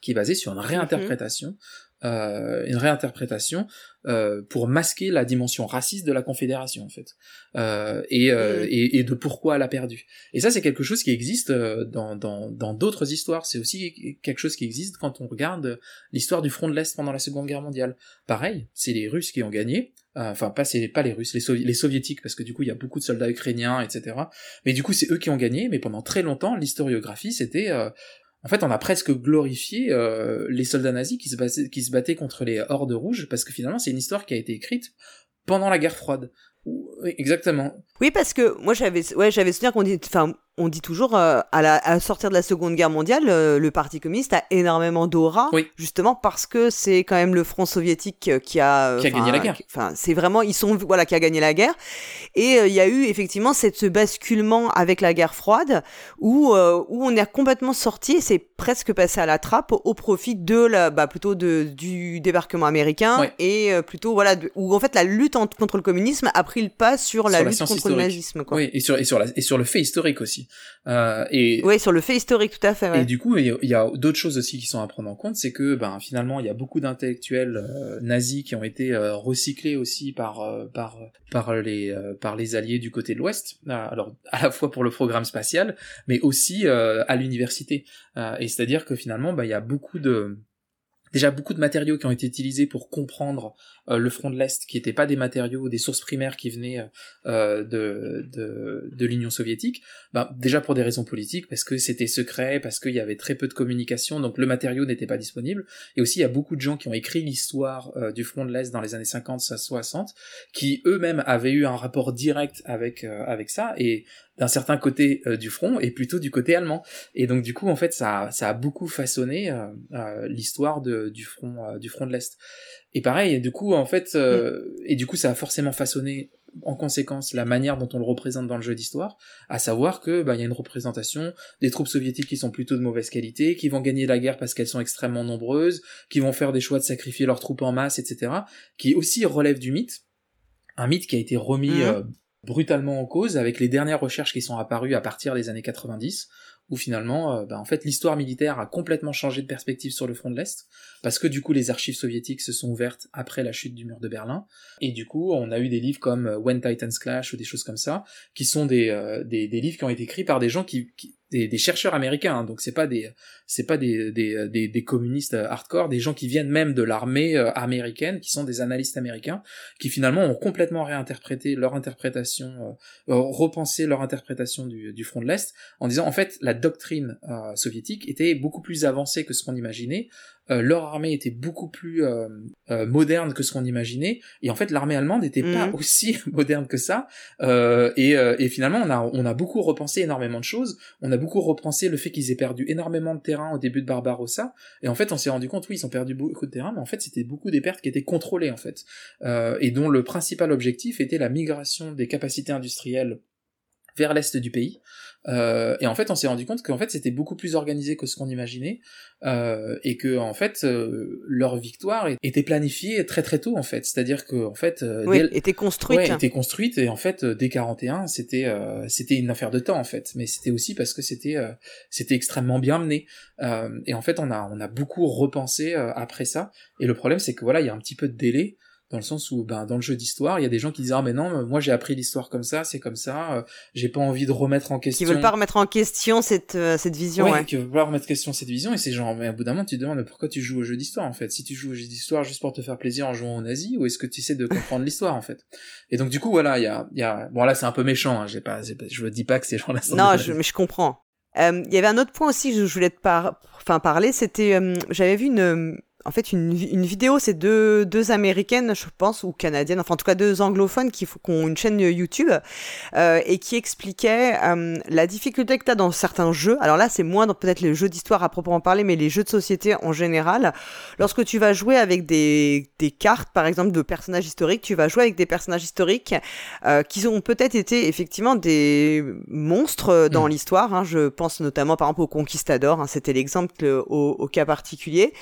qui est basé sur une mhm. réinterprétation euh, une réinterprétation euh, pour masquer la dimension raciste de la Confédération en fait euh, et, euh, mm. et, et, de pourquoi elle a perdu. Et ça c'est quelque chose qui existe euh, dans dans d'autres histoires. C'est aussi quelque chose qui existe quand on regarde l'histoire du front de l'Est pendant la Seconde Guerre mondiale. Pareil, c'est les Russes qui ont gagné. Euh, enfin pas c'est pas les Russes, les, les soviétiques parce que du coup il y a beaucoup de soldats ukrainiens etc. Mais du coup c'est eux qui ont gagné. Mais pendant très longtemps l'historiographie c'était en fait, on a presque glorifié euh, les soldats nazis qui se, battaient, contre les hordes rouges, parce que finalement, c'est une histoire qui a été écrite pendant la guerre froide. Exactement. Oui, parce que moi, j'avais, ouais, j'avais souvenir qu'on dit, enfin, on dit toujours, euh, à, la, à sortir de la Seconde Guerre mondiale, euh, le Parti communiste a énormément d'aura, justement parce que c'est quand même le front soviétique euh, qui a, qui a gagné la guerre. Enfin, c'est vraiment, ils sont, voilà, qui a gagné la guerre. Et il y a eu effectivement cette, ce basculement avec la guerre froide où, où on est complètement sorti, c'est presque passé à la trappe au profit de la, bah, plutôt de, du débarquement américain et plutôt, voilà, où en fait la lutte contre le communisme a pris le pas sur la lutte contre le nazisme. Quoi. Oui, et sur, et, sur la, et sur le fait historique aussi. Euh, et oui, sur le fait historique, tout à fait. Ouais. Et du coup, il y a, d'autres choses aussi qui sont à prendre en compte, c'est que ben finalement, il y a beaucoup d'intellectuels euh, nazis qui ont été euh, recyclés aussi par euh, par par les par les alliés du côté de l'Ouest. alors à la fois pour le programme spatial, mais aussi à l'université. et c'est-à-dire que finalement, ben, il y a beaucoup de déjà beaucoup de matériaux qui ont été utilisés pour comprendre euh, le front de l'Est, qui n'étaient pas des matériaux, des sources primaires qui venaient euh, de, de, de l'Union soviétique, ben, déjà pour des raisons politiques, parce que c'était secret, parce qu'il y avait très peu de communication, donc le matériau n'était pas disponible, et aussi il y a beaucoup de gens qui ont écrit l'histoire euh, du front de l'Est dans les années 50, 60, qui eux-mêmes avaient eu un rapport direct avec, avec ça, et d'un certain côté du front et plutôt du côté allemand. Et donc du coup en fait ça, ça a beaucoup façonné l'histoire du front du front de l'Est. Et pareil, du coup, en fait, euh, et du coup, ça a forcément façonné en conséquence la manière dont on le représente dans le jeu d'histoire, à savoir que bah il y a une représentation des troupes soviétiques qui sont plutôt de mauvaise qualité, qui vont gagner la guerre parce qu'elles sont extrêmement nombreuses, qui vont faire des choix de sacrifier leurs troupes en masse, etc. Qui aussi relève du mythe, un mythe qui a été remis mm. euh, brutalement en cause avec les dernières recherches qui sont apparues à partir des années 90, où finalement, euh, bah, en fait, l'histoire militaire a complètement changé de perspective sur le front de l'Est, parce que du coup, les archives soviétiques se sont ouvertes après la chute du mur de Berlin, et du coup, on a eu des livres comme euh, When Titans Clash ou des choses comme ça, qui sont des, euh, des, livres qui ont été écrits par des gens qui, qui des, des chercheurs américains, hein, donc c'est pas des c'est pas des, des, des, des, communistes hardcore, des gens qui viennent même de l'armée euh, américaine, qui sont des analystes américains, qui finalement ont complètement réinterprété leur interprétation, euh, repensé leur interprétation du, du front de l'Est, en disant en fait la doctrine euh, soviétique était beaucoup plus avancée que ce qu'on imaginait, euh, leur armée était beaucoup plus euh, euh, moderne que ce qu'on imaginait, et en fait l'armée allemande n'était pas Mhm. aussi moderne que ça. Euh, et, euh, et finalement, on a on a beaucoup repensé énormément de choses. On a beaucoup repensé le fait qu'ils aient perdu énormément de terrain au début de Barbarossa. Et en fait, on s'est rendu compte, oui, ils ont perdu beaucoup de terrain, mais en fait, c'était beaucoup des pertes qui étaient contrôlées en fait, euh, et dont le principal objectif était la migration des capacités industrielles vers l'est du pays. Euh, et en fait, on s'est rendu compte qu'en fait, c'était beaucoup plus organisé que ce qu'on imaginait, euh, et que en fait, euh, leur victoire était planifiée très très tôt en fait. C'est-à-dire que en fait, euh, Oui, dès- était construite. Ouais, était construite et en fait euh, dès 41 c'était euh, c'était une affaire de temps en fait mais c'était aussi parce que c'était euh, c'était extrêmement bien mené Euh, et en fait on a on a beaucoup repensé après ça et le problème c'est que voilà il y a un petit peu de délai dans le sens où ben dans le jeu d'histoire il y a des gens qui disent ah mais non moi j'ai appris l'histoire comme ça c'est comme ça euh, j'ai pas envie de remettre en Qui question veulent pas remettre en question cette, euh, cette vision, Ouais, ouais. qui veulent pas remettre en question cette vision et c'est genre mais au bout d'un moment tu te demandes pourquoi tu joues au jeu d'histoire en fait? Si tu joues au jeu d'histoire juste pour te faire plaisir en jouant aux nazis ou est-ce que tu essaies de comprendre l'histoire en fait? Et donc du coup voilà il y a, il y a bon là c'est un peu méchant hein, j'ai pas, pas- je dis pas que ces gens-là sont Non, je, mais je comprends. Euh, Il y avait un autre point aussi que je voulais te par... enfin, parler, c'était, euh, j'avais vu une, en fait, une, vi- une vidéo, c'est deux, deux américaines, je pense, ou canadiennes, enfin en tout cas deux anglophones qui, font- qui ont une chaîne YouTube euh, et qui expliquaient euh, la difficulté que tu as dans certains jeux. Alors là, c'est moins dans peut-être les jeux d'histoire à proprement parler, mais les jeux de société en général. Lorsque tu vas jouer avec des, des cartes, par exemple, de personnages historiques, tu vas jouer avec des personnages historiques euh, qui ont peut-être été effectivement des monstres euh, dans Mm. l'histoire. hein. Je pense notamment par exemple au Conquistador, hein, c'était l'exemple euh, au, au cas particulier,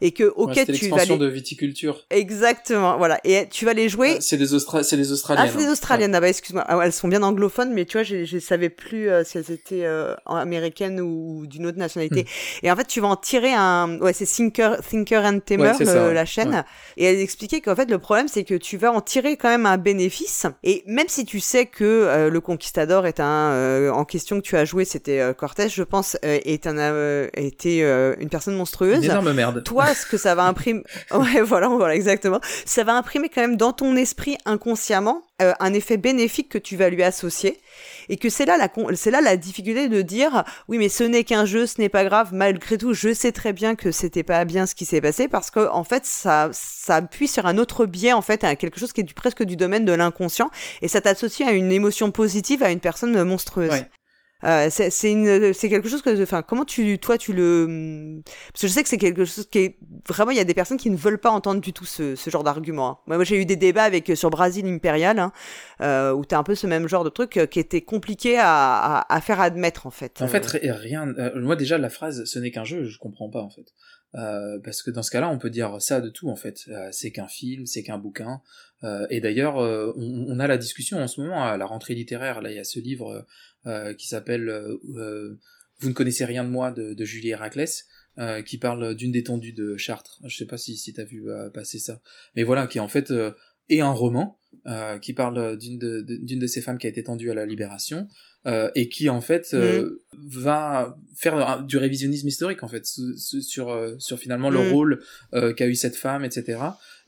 et que Ouais, auquel c'était tu vas les... de viticulture Exactement, voilà. Et tu vas les jouer. C'est des Austra... c'est des australiennes Ah, c'est des hein. Australiennes, ah bah excuse-moi. Ah, ouais, elles sont bien anglophones, mais tu vois, je je savais plus euh, si elles étaient euh, américaines ou d'une autre nationalité. Hmm. Et en fait, tu vas en tirer un. Ouais, c'est Thinker, Thinker and Tamer, Ouais, ça, ouais. la chaîne. Ouais. Et elle expliquait qu'en fait, le problème, c'est que tu vas en tirer quand même un bénéfice. Et même si tu sais que euh, le Conquistador est un. en question que tu as joué, c'était Cortés, je pense, est un, était une personne Une monstrueuse énorme merde toi, ce que ça va imprimer, voilà, voilà, exactement. Ça va imprimer quand même dans ton esprit inconsciemment euh, un effet bénéfique que tu vas lui associer, et que c'est là la, là la difficulté de dire, oui, mais ce n'est qu'un jeu, ce n'est pas grave. Malgré tout, je sais très bien que c'était pas bien ce qui s'est passé parce que en fait, ça, ça appuie sur un autre biais, en fait, à quelque chose qui est presque du domaine de l'inconscient, et ça t'associe à une émotion positive à une personne monstrueuse. Euh, c'est c'est quelque chose que enfin comment tu toi tu le parce que je sais que c'est quelque chose qui est vraiment il y a des personnes qui ne veulent pas entendre du tout ce, ce genre d'argument hein. moi, j'ai eu des débats avec sur Brasil Imperial hein, euh, où t'as un peu ce même genre de truc euh, qui était compliqué à, à, à faire admettre en fait En Euh, fait, ri- rien. euh, moi déjà la phrase "ce n'est qu'un jeu", je comprends pas en fait. Euh, parce que dans ce cas-là, on peut dire ça de tout en fait. Euh, c'est qu'un film, c'est qu'un bouquin. Euh, et d'ailleurs, on, a la discussion en ce moment à la rentrée littéraire. Là, il y a ce livre qui s'appelle "Vous ne connaissez rien de moi" de, Julie Héraclès. qui parle d'une détendue de Chartres. Je sais pas si, si t'as vu passer ça. Mais voilà, qui en fait est un roman qui parle d'une de ces femmes qui a été tendue à la libération euh, et qui en fait euh, va faire un- du révisionnisme historique en fait su- su- sur euh, sur finalement le Mm. rôle euh, qu'a eu cette femme etc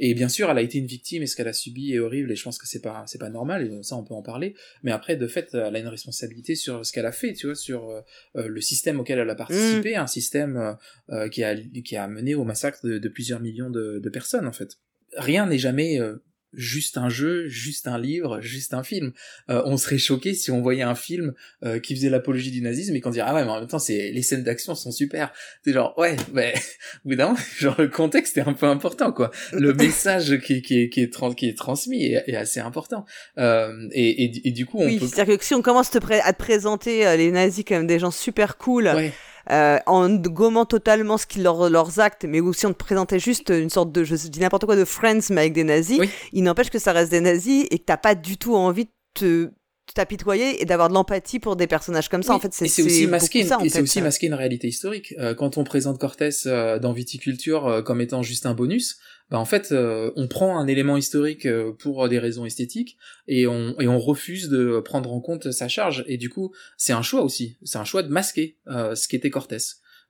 et bien sûr elle a été une victime et ce qu'elle a subi est horrible et je pense que c'est pas c'est pas normal et ça on peut en parler. Mais après de fait elle a une responsabilité sur ce qu'elle a fait tu vois sur euh, le système auquel elle a participé un système euh, qui a qui a mené au massacre de, de plusieurs millions de, de personnes en fait. Rien n'est jamais euh, juste un jeu, juste un livre, juste un film. Euh, on serait choqué si on voyait un film euh, qui faisait l'apologie du nazisme et qu'on dirait ah ouais mais en même temps c'est les scènes d'action sont super. C'est genre ouais mais au bout d'un moment, genre le contexte est un peu important quoi. Le message qui qui est qui est, qui est transmis est, est assez important. Euh, et, et, et du coup on oui peut c'est-à-dire que si on commence te à te présenter euh, les nazis comme des gens super cool ouais euh, en gommant totalement ce qu'ils leur, leurs actes, mais aussi on te présentait juste une sorte de, je dis n'importe quoi, de Friends, mais avec des nazis, Oui. il n'empêche que ça reste des nazis et que t'as pas du tout envie de te t'apitoyer et d'avoir de l'empathie pour des personnages comme ça. Oui, en fait, c'est aussi masqué, ça, et c'est aussi masqué une réalité historique. Euh, quand on présente Cortés euh, dans Viticulture euh, comme étant juste un bonus, bah en fait on prend un élément historique pour des raisons esthétiques et on et on refuse de prendre en compte sa charge. Et du coup c'est un choix aussi. C'est un choix de masquer ce qu'était Cortés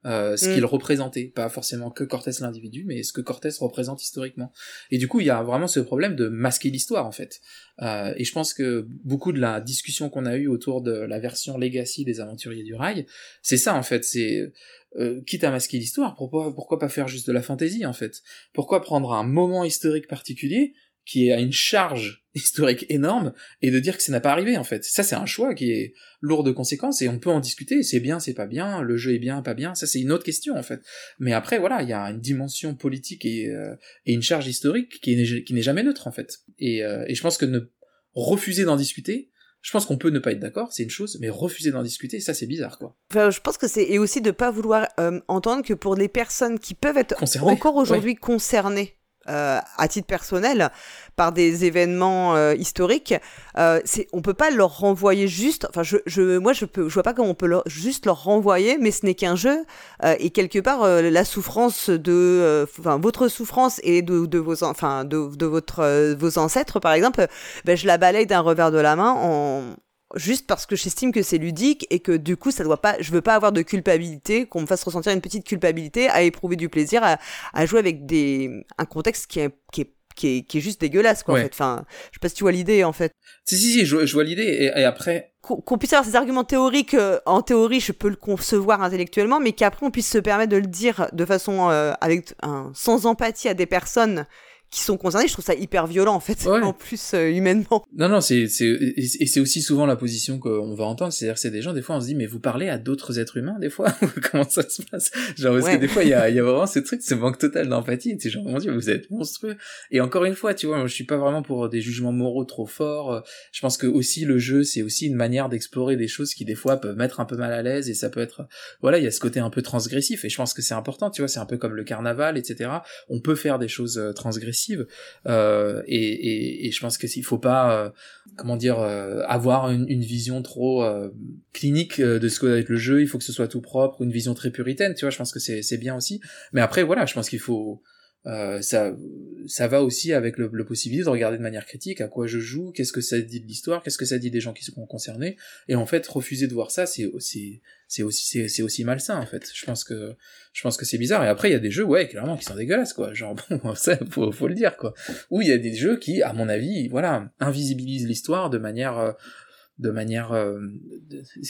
euh, ce qu'il mm. représentait, pas forcément que Cortés l'individu, mais ce que Cortés représente historiquement. Et du coup, il y a vraiment ce problème de masquer l'histoire en fait. Euh, et je pense que beaucoup de la discussion qu'on a eue autour de la version Legacy des Aventuriers du Rail, c'est ça en fait. C'est euh, quitte à masquer l'histoire, pourquoi pourquoi pas faire juste de la fantaisie en fait? Pourquoi prendre un moment historique particulier qui a une charge historique énorme et de dire que ça n'a pas arrivé en fait. Ça c'est un choix qui est lourd de conséquences et on peut en discuter, c'est bien, c'est pas bien, le jeu est bien, pas bien, ça c'est une autre question en fait. Mais après voilà, il y a une dimension politique et, euh, et une charge historique qui n'est, qui n'est jamais neutre en fait. Et, euh, et je pense que ne refuser d'en discuter, je pense qu'on peut ne pas être d'accord, c'est une chose, mais refuser d'en discuter, ça c'est bizarre, quoi. Enfin, je pense que c'est et aussi de pas vouloir euh, entendre que pour les personnes qui peuvent être encore aujourd'hui concernées euh, à titre personnel par des événements euh, historiques, euh, c'est on peut pas leur renvoyer juste. Enfin, je, je moi je peux, je vois pas comment on peut leur, juste leur renvoyer, mais ce n'est qu'un jeu euh, et quelque part euh, la souffrance de, enfin votre souffrance et de, de vos, enfin de, de votre vos ancêtres par exemple, ben je la balaye d'un revers de la main en juste parce que j'estime que c'est ludique et que du coup ça doit pas je veux pas avoir de culpabilité qu'on me fasse ressentir une petite culpabilité à éprouver du plaisir à, à jouer avec des un contexte qui est qui est qui est, qui est juste dégueulasse quoi en fait. Enfin je sais pas si tu vois l'idée en fait. Si si si je, je vois l'idée et, et, après. Qu'on puisse avoir ces arguments théoriques euh, en théorie je peux le concevoir intellectuellement mais qu'après on puisse se permettre de le dire de façon euh, avec un, sans empathie à des personnes qui sont concernés, je trouve ça hyper violent en fait, en plus euh, humainement. Non non, c'est c'est et c'est aussi souvent la position qu'on va entendre, c'est-à-dire c'est des gens des fois on se dit mais vous parlez à d'autres êtres humains des fois comment ça se passe? Genre parce que des fois il y a y a vraiment ce truc, ce manque total d'empathie, c'est genre mon dieu, vous êtes monstrueux. Et encore une fois, tu vois, moi, je suis pas vraiment pour des jugements moraux trop forts. Je pense que aussi le jeu, c'est aussi une manière d'explorer des choses qui des fois peuvent mettre un peu mal à l'aise et ça peut être voilà, il y a ce côté un peu transgressif et je pense que c'est important, tu vois, c'est un peu comme le carnaval etc. On peut faire des choses euh, euh, et, et, et, je pense qu'il faut pas euh, comment dire euh, avoir une, une, vision trop euh, clinique de ce que va être le jeu il faut que ce soit tout propre une vision très puritaine tu vois je pense que c'est bien aussi. Mais après voilà je pense qu'il faut euh, ça, ça va aussi avec le, le, possibilité de regarder de manière critique à quoi je joue, qu'est-ce que ça dit de l'histoire, qu'est-ce que ça dit des gens qui sont concernés, et en fait refuser de voir ça, c'est aussi, c'est aussi, c'est aussi malsain en fait. Je pense que, je pense que c'est bizarre. Et après il y a des jeux, ouais, clairement qui sont dégueulasses quoi. Genre bon, ça faut, faut le dire quoi. Ou il y a des jeux qui, à mon avis, voilà, invisibilisent l'histoire de manière euh, de manière euh,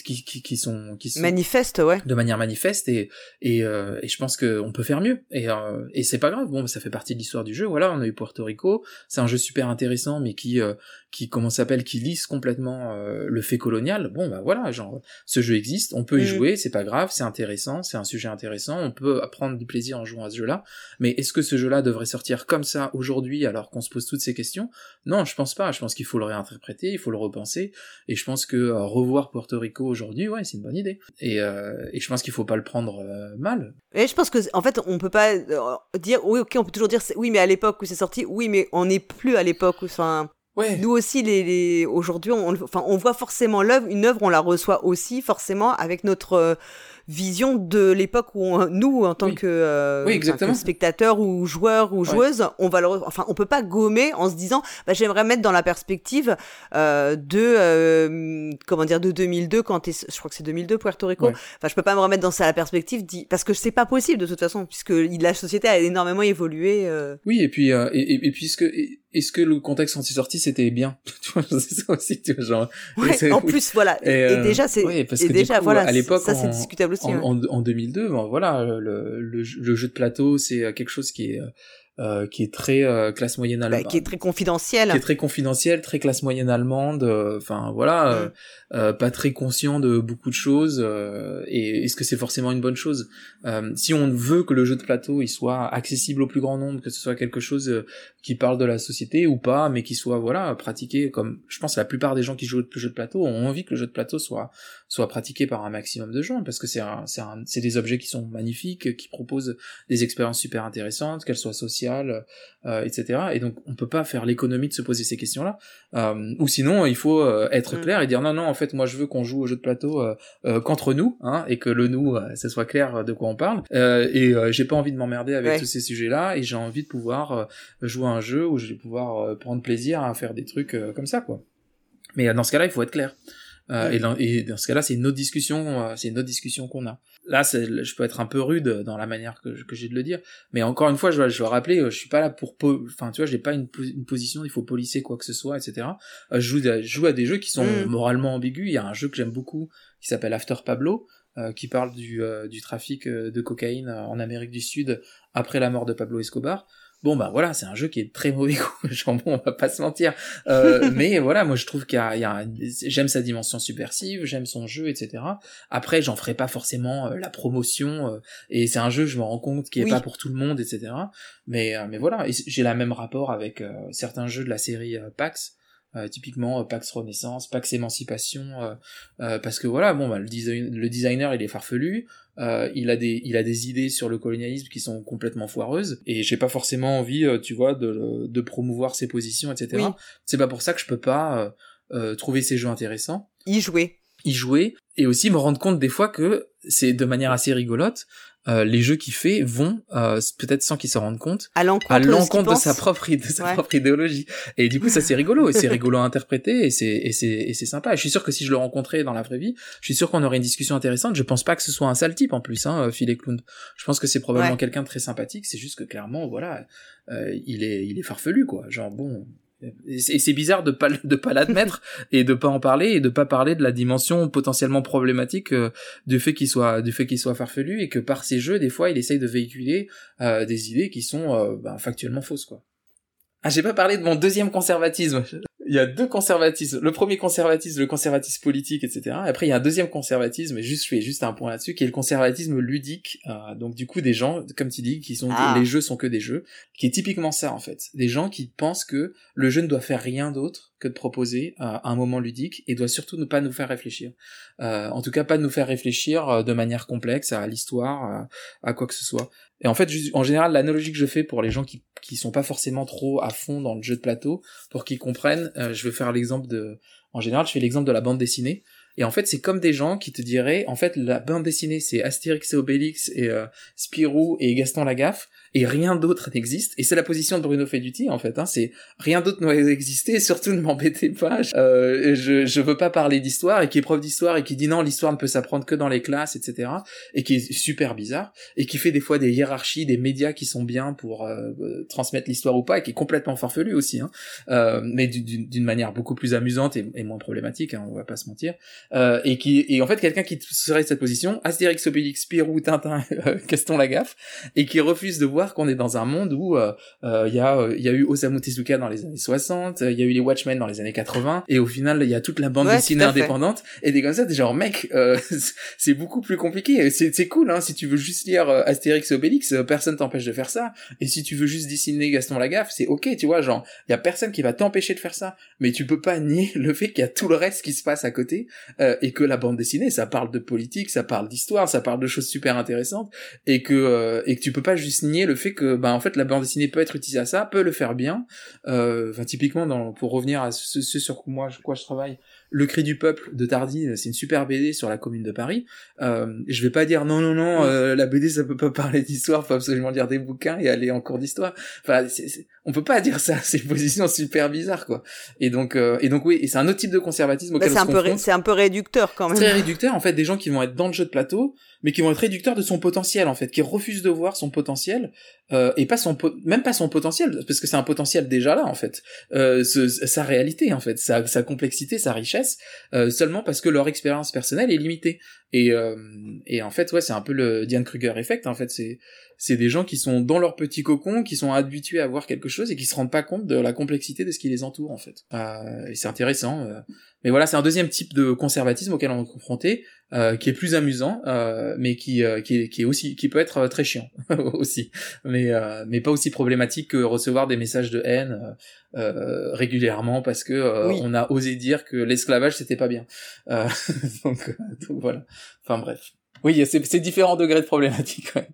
qui, qui, qui, sont qui sont manifeste ouais. de manière manifeste et et, euh, et je pense que on peut faire mieux. Et euh, et c'est pas grave. Bon ça fait partie de l'histoire du jeu. Voilà on a eu Puerto Rico. C'est un jeu super intéressant mais qui euh, qui comment s'appelle qui lisse complètement euh, le fait colonial. Bon bah voilà genre ce jeu existe. On peut y mm. jouer. C'est pas grave. C'est intéressant. C'est un sujet intéressant. On peut prendre du plaisir en jouant à ce jeu là mais est-ce que ce jeu là devrait sortir comme ça aujourd'hui alors qu'on se pose toutes ces questions? Non je pense pas je pense qu'il faut le réinterpréter il faut le repenser et je pense que euh, revoir Puerto Rico aujourd'hui, ouais, c'est une bonne idée. Et, euh, et je pense qu'il faut pas le prendre euh, mal. Et je pense que en fait, on peut pas dire oui, ok, on peut toujours dire oui, mais à l'époque où c'est sorti, oui, mais on n'est plus à l'époque où, enfin. Ouais. Nous aussi, les, les aujourd'hui, on, enfin, on voit forcément l'œuvre. Une œuvre, on la reçoit aussi forcément avec notre vision de l'époque où nous, en tant que, euh, spectateurs ou joueurs ou joueuses, on va le, enfin, on peut pas gommer en se disant, bah, j'aimerais mettre dans la perspective euh, de, euh, comment dire, de 2002 quand je crois que c'est 2002 Puerto Rico. Enfin, je peux pas me remettre dans la perspective parce que c'est pas possible de toute façon puisque la société a énormément évolué. Euh. Oui, et puis et, et, et puisque est-ce que le contexte anti sorti c'était bien? Tu vois c'est ça aussi tu vois genre ouais, en plus voilà et, déjà c'est et déjà voilà à l'époque ça c'est discutable aussi en, en, 2002 bon, voilà le, le, jeu de plateau c'est quelque chose qui est euh, qui est très euh, classe moyenne allemande, bah, qui est très confidentiel, qui est très confidentiel, très classe moyenne allemande. Euh, enfin voilà, mm. pas très conscient de beaucoup de choses. et est-ce que c'est forcément une bonne chose? Si on veut que le jeu de plateau il soit accessible au plus grand nombre, que ce soit quelque chose qui parle de la société ou pas, mais qui soit voilà pratiqué comme je pense la plupart des gens qui jouent au jeu de plateau ont envie que le jeu de plateau soit soit pratiqué par un maximum de gens parce que c'est c'est c'est des objets qui sont magnifiques, qui proposent des expériences super intéressantes, qu'elles soient sociales social, euh, etc. Et donc on peut pas faire l'économie de se poser ces questions-là. Euh, ou sinon il faut euh, être Mm. clair et dire non non en fait moi je veux qu'on joue au jeu de plateau euh, euh, qu'entre nous, hein, et que le nous ça soit clair de quoi on parle. Euh, et euh, j'ai pas envie de m'emmerder avec Ouais. tous ces sujets-là et j'ai envie de pouvoir jouer à un jeu où je vais pouvoir prendre plaisir à faire des trucs comme ça quoi. Mais dans ce cas-là il faut être clair. Euh, et, dans, et dans ce cas-là, c'est une autre discussion, euh, c'est une autre discussion qu'on a. Là, je peux être un peu rude dans la manière que, que j'ai de le dire, mais encore une fois, je dois, je dois rappeler, euh, je suis pas là pour, po- enfin, tu vois, j'ai pas une, po- une position, il faut policer quoi que ce soit, etc. Euh, je joue, à- je joue à des jeux qui sont Mm. moralement ambigus. Il y a un jeu que j'aime beaucoup qui s'appelle After Pablo, qui parle du, du trafic de cocaïne en Amérique du Sud après la mort de Pablo Escobar. Bon bah voilà, c'est un jeu qui est très mauvais goût, genre bon, on va pas se mentir. Euh, mais voilà, moi je trouve qu'il y a, j'aime sa dimension subversive, j'aime son jeu, etc. Après, j'en ferai pas forcément euh, la promotion, euh, et c'est un jeu, je me rends compte, qui est Oui. pas pour tout le monde, etc. Mais euh, mais voilà, j'ai la même rapport avec euh, certains jeux de la série PAX. euh, typiquement euh, Pax Renaissance, Pax Émancipation, euh, euh, parce que voilà, bon, bah, le, design, le designer il est farfelu, euh, il a des il a des idées sur le colonialisme qui sont complètement foireuses et j'ai pas forcément envie euh, tu vois de, de promouvoir ses positions etc Oui. c'est pas pour ça que je peux pas euh, euh, trouver ces jeux intéressants Y jouer. y jouer et aussi me rendre compte des fois que c'est de manière assez rigolote euh, les jeux qu'il fait vont euh, peut-être sans qu'il s'en rende compte À l'encontre, de sa propre de sa Ouais. propre idéologie. Et du coup ça c'est rigolo et c'est rigolo à interpréter et c'est et c'est et c'est sympa. Et je suis sûr que si je le rencontrais dans la vraie vie je suis sûr qu'on aurait une discussion intéressante. Je pense pas que ce soit un sale type en plus hein Phil Eklund je pense que c'est probablement Ouais. quelqu'un de très sympathique. C'est juste que clairement voilà euh, il est il est farfelu quoi. Genre bon et c'est bizarre de pas de pas l'admettre et de pas en parler et de pas parler de la dimension potentiellement problématique euh, du fait qu'il soit du fait qu'il soit farfelu et que par ses jeux des fois il essaye de véhiculer euh, des idées qui sont euh, ben, factuellement fausses quoi. Ah j'ai pas parlé de mon deuxième conservatisme. Il y a deux conservatismes. Le premier conservatisme, le conservatisme politique, etc. Après il y a un deuxième conservatisme, et juste je fais juste un point là-dessus, qui est le conservatisme ludique. Euh, donc du coup des gens, comme tu dis, qui sont Ah. les jeux sont que des jeux, qui est typiquement ça en fait. Des gens qui pensent que le jeu ne doit faire rien d'autre que de proposer euh, un moment ludique et doit surtout ne pas nous faire réfléchir. Euh, en tout cas, pas de nous faire réfléchir de manière complexe à l'histoire, à, à quoi que ce soit. Et en fait, en général, l'analogie que je fais pour les gens qui qui sont pas forcément trop à fond dans le jeu de plateau, pour qu'ils comprennent, euh, je vais faire l'exemple de, en général, je fais l'exemple de la bande dessinée. Et en fait, c'est comme des gens qui te diraient, en fait, la bande dessinée, c'est Astérix et Obélix et euh, Spirou et Gaston Lagaffe, et rien d'autre n'existe. Et c'est la position de Bruno Feduti, en fait. Hein, c'est rien d'autre et surtout ne m'embêtez pas. Euh, je, je veux pas parler d'histoire, et qui est prof d'histoire, et qui dit non, l'histoire ne peut s'apprendre que dans les classes, etc. Et qui est super bizarre, et qui fait des fois des hiérarchies, des médias qui sont bien pour euh, euh, transmettre l'histoire ou pas, et qui est complètement farfelu aussi. Hein. Euh, mais d'une- manière beaucoup plus amusante et, moins problématique, hein, on va pas se mentir. Euh, et qui et en fait quelqu'un qui serait de cette position, Astérix, Obélix, Spirou, Tintin, Gaston Lagaffe, et qui refuse de voir qu'on est dans un monde où euh, euh, il y a euh, il y a eu Osamu Tezuka dans les années 60, euh, il y a eu les Watchmen dans les années 80, et au final il y a toute la bande Ouais, dessinée indépendante, et des comme ça, t'es genre mec, euh, c'est beaucoup plus compliqué. C'est c'est cool hein, si tu veux juste lire Astérix et Obélix, personne t'empêche de faire ça. Et si tu veux juste dessiner Gaston Lagaffe, c'est ok, tu vois, genre il y a personne qui va t'empêcher de faire ça, mais tu peux pas nier le fait qu'il y a tout le reste qui se passe à côté euh, et que la bande dessinée, ça parle de politique, ça parle d'histoire, ça parle de choses super intéressantes et que euh, et que tu peux pas juste nier le fait que bah en fait la bande dessinée peut être utilisée à ça, peut le faire bien. Euh, Enfin typiquement dans pour revenir à ce, ce sur quoi moi quoi je travaille, le cri du peuple de Tardy, c'est une super BD sur la commune de Paris. Euh, je vais pas dire non non non, euh, la BD ça peut pas parler d'histoire, faut absolument lire des bouquins et aller en cours d'histoire. Enfin, on peut pas dire ça, c'est une position super bizarre quoi. Et donc euh, et donc oui, et c'est un autre type de conservatisme Bah, auquel c'est on un peu c'est un peu réducteur quand même. Très réducteur en fait, des gens qui vont être dans le jeu de plateau, mais qui vont être réducteurs de son potentiel en fait, qui refusent de voir son potentiel euh, et pas son même pas son potentiel parce que c'est un potentiel déjà là en fait, euh, sa réalité en fait, sa, sa complexité, sa richesse, euh, seulement parce que leur expérience personnelle est limitée. Et, euh, et en fait, ouais, c'est un peu le Diane Kruger effect. En fait, c'est c'est des gens qui sont dans leur petit cocon, qui sont habitués à voir quelque chose et qui se rendent pas compte de la complexité de ce qui les entoure en fait. Euh, et c'est intéressant. euh. Mais voilà, c'est un deuxième type de conservatisme auquel on est confronté, euh, qui est plus amusant, euh, mais qui euh, qui, est, qui est aussi qui peut être euh, très chiant aussi, mais euh, mais pas aussi problématique que recevoir des messages de haine régulièrement parce que euh, Oui. on a osé dire que l'esclavage c'était pas bien. Euh, donc, donc voilà. Enfin bref. Oui, c'est c'est différents degrés de problématique. ouais.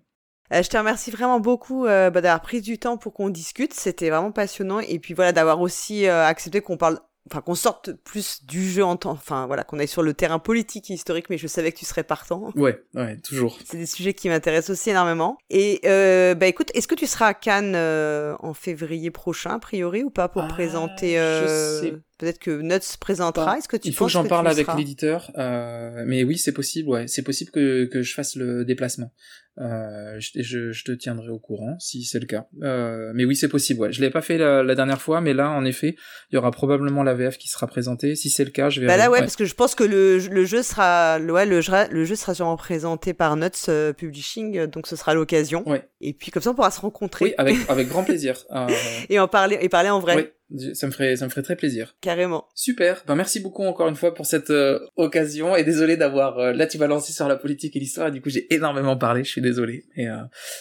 Euh, je te remercie vraiment beaucoup euh, bah, d'avoir pris du temps pour qu'on discute. C'était vraiment passionnant. Et puis voilà, d'avoir aussi euh, accepté qu'on parle enfin qu'on sorte plus du jeu en temps, enfin voilà, qu'on aille sur le terrain politique et historique, mais je savais que tu serais partant. Ouais, ouais, toujours. C'est des sujets qui m'intéressent aussi énormément. Et euh, bah écoute, est-ce que tu seras à Cannes euh, en février prochain, a priori, ou pas, pour Ah, présenter je sais Peut-être que Nuts présentera. Est-ce que tu Il faut que j'en parle avec l'éditeur, euh, mais oui, c'est possible, ouais, c'est possible que, que je fasse le déplacement. Euh, je, je, je te tiendrai au courant si c'est le cas. Euh, mais oui, c'est possible, ouais. Je l'ai pas fait la, la dernière fois, mais là, en effet, il y aura probablement la VF qui sera présentée. Si c'est le cas, je vais. Bah là ouais, parce que je pense que le, le jeu sera ouais, le, jeu- le jeu sera sûrement présenté par Nuts euh, Publishing, donc ce sera l'occasion. Ouais. Et puis comme ça on pourra se rencontrer Oui, avec avec grand plaisir. Euh, et en parler et parler en vrai, ça me ferait ça me ferait très plaisir. carrément. Super. Ben merci beaucoup encore une fois pour cette euh, occasion et désolé d'avoir euh, là tu lancer sur la politique et l'histoire et du coup j'ai énormément parlé. Je suis désolé, mais euh,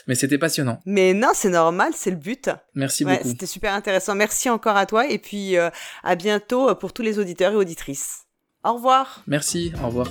mais c'était passionnant. Mais non, c'est normal, c'est le but. Merci Ouais, beaucoup. c'était super intéressant. Merci encore à toi et puis euh, à bientôt pour tous les auditeurs et auditrices. Au revoir. Merci. Au revoir.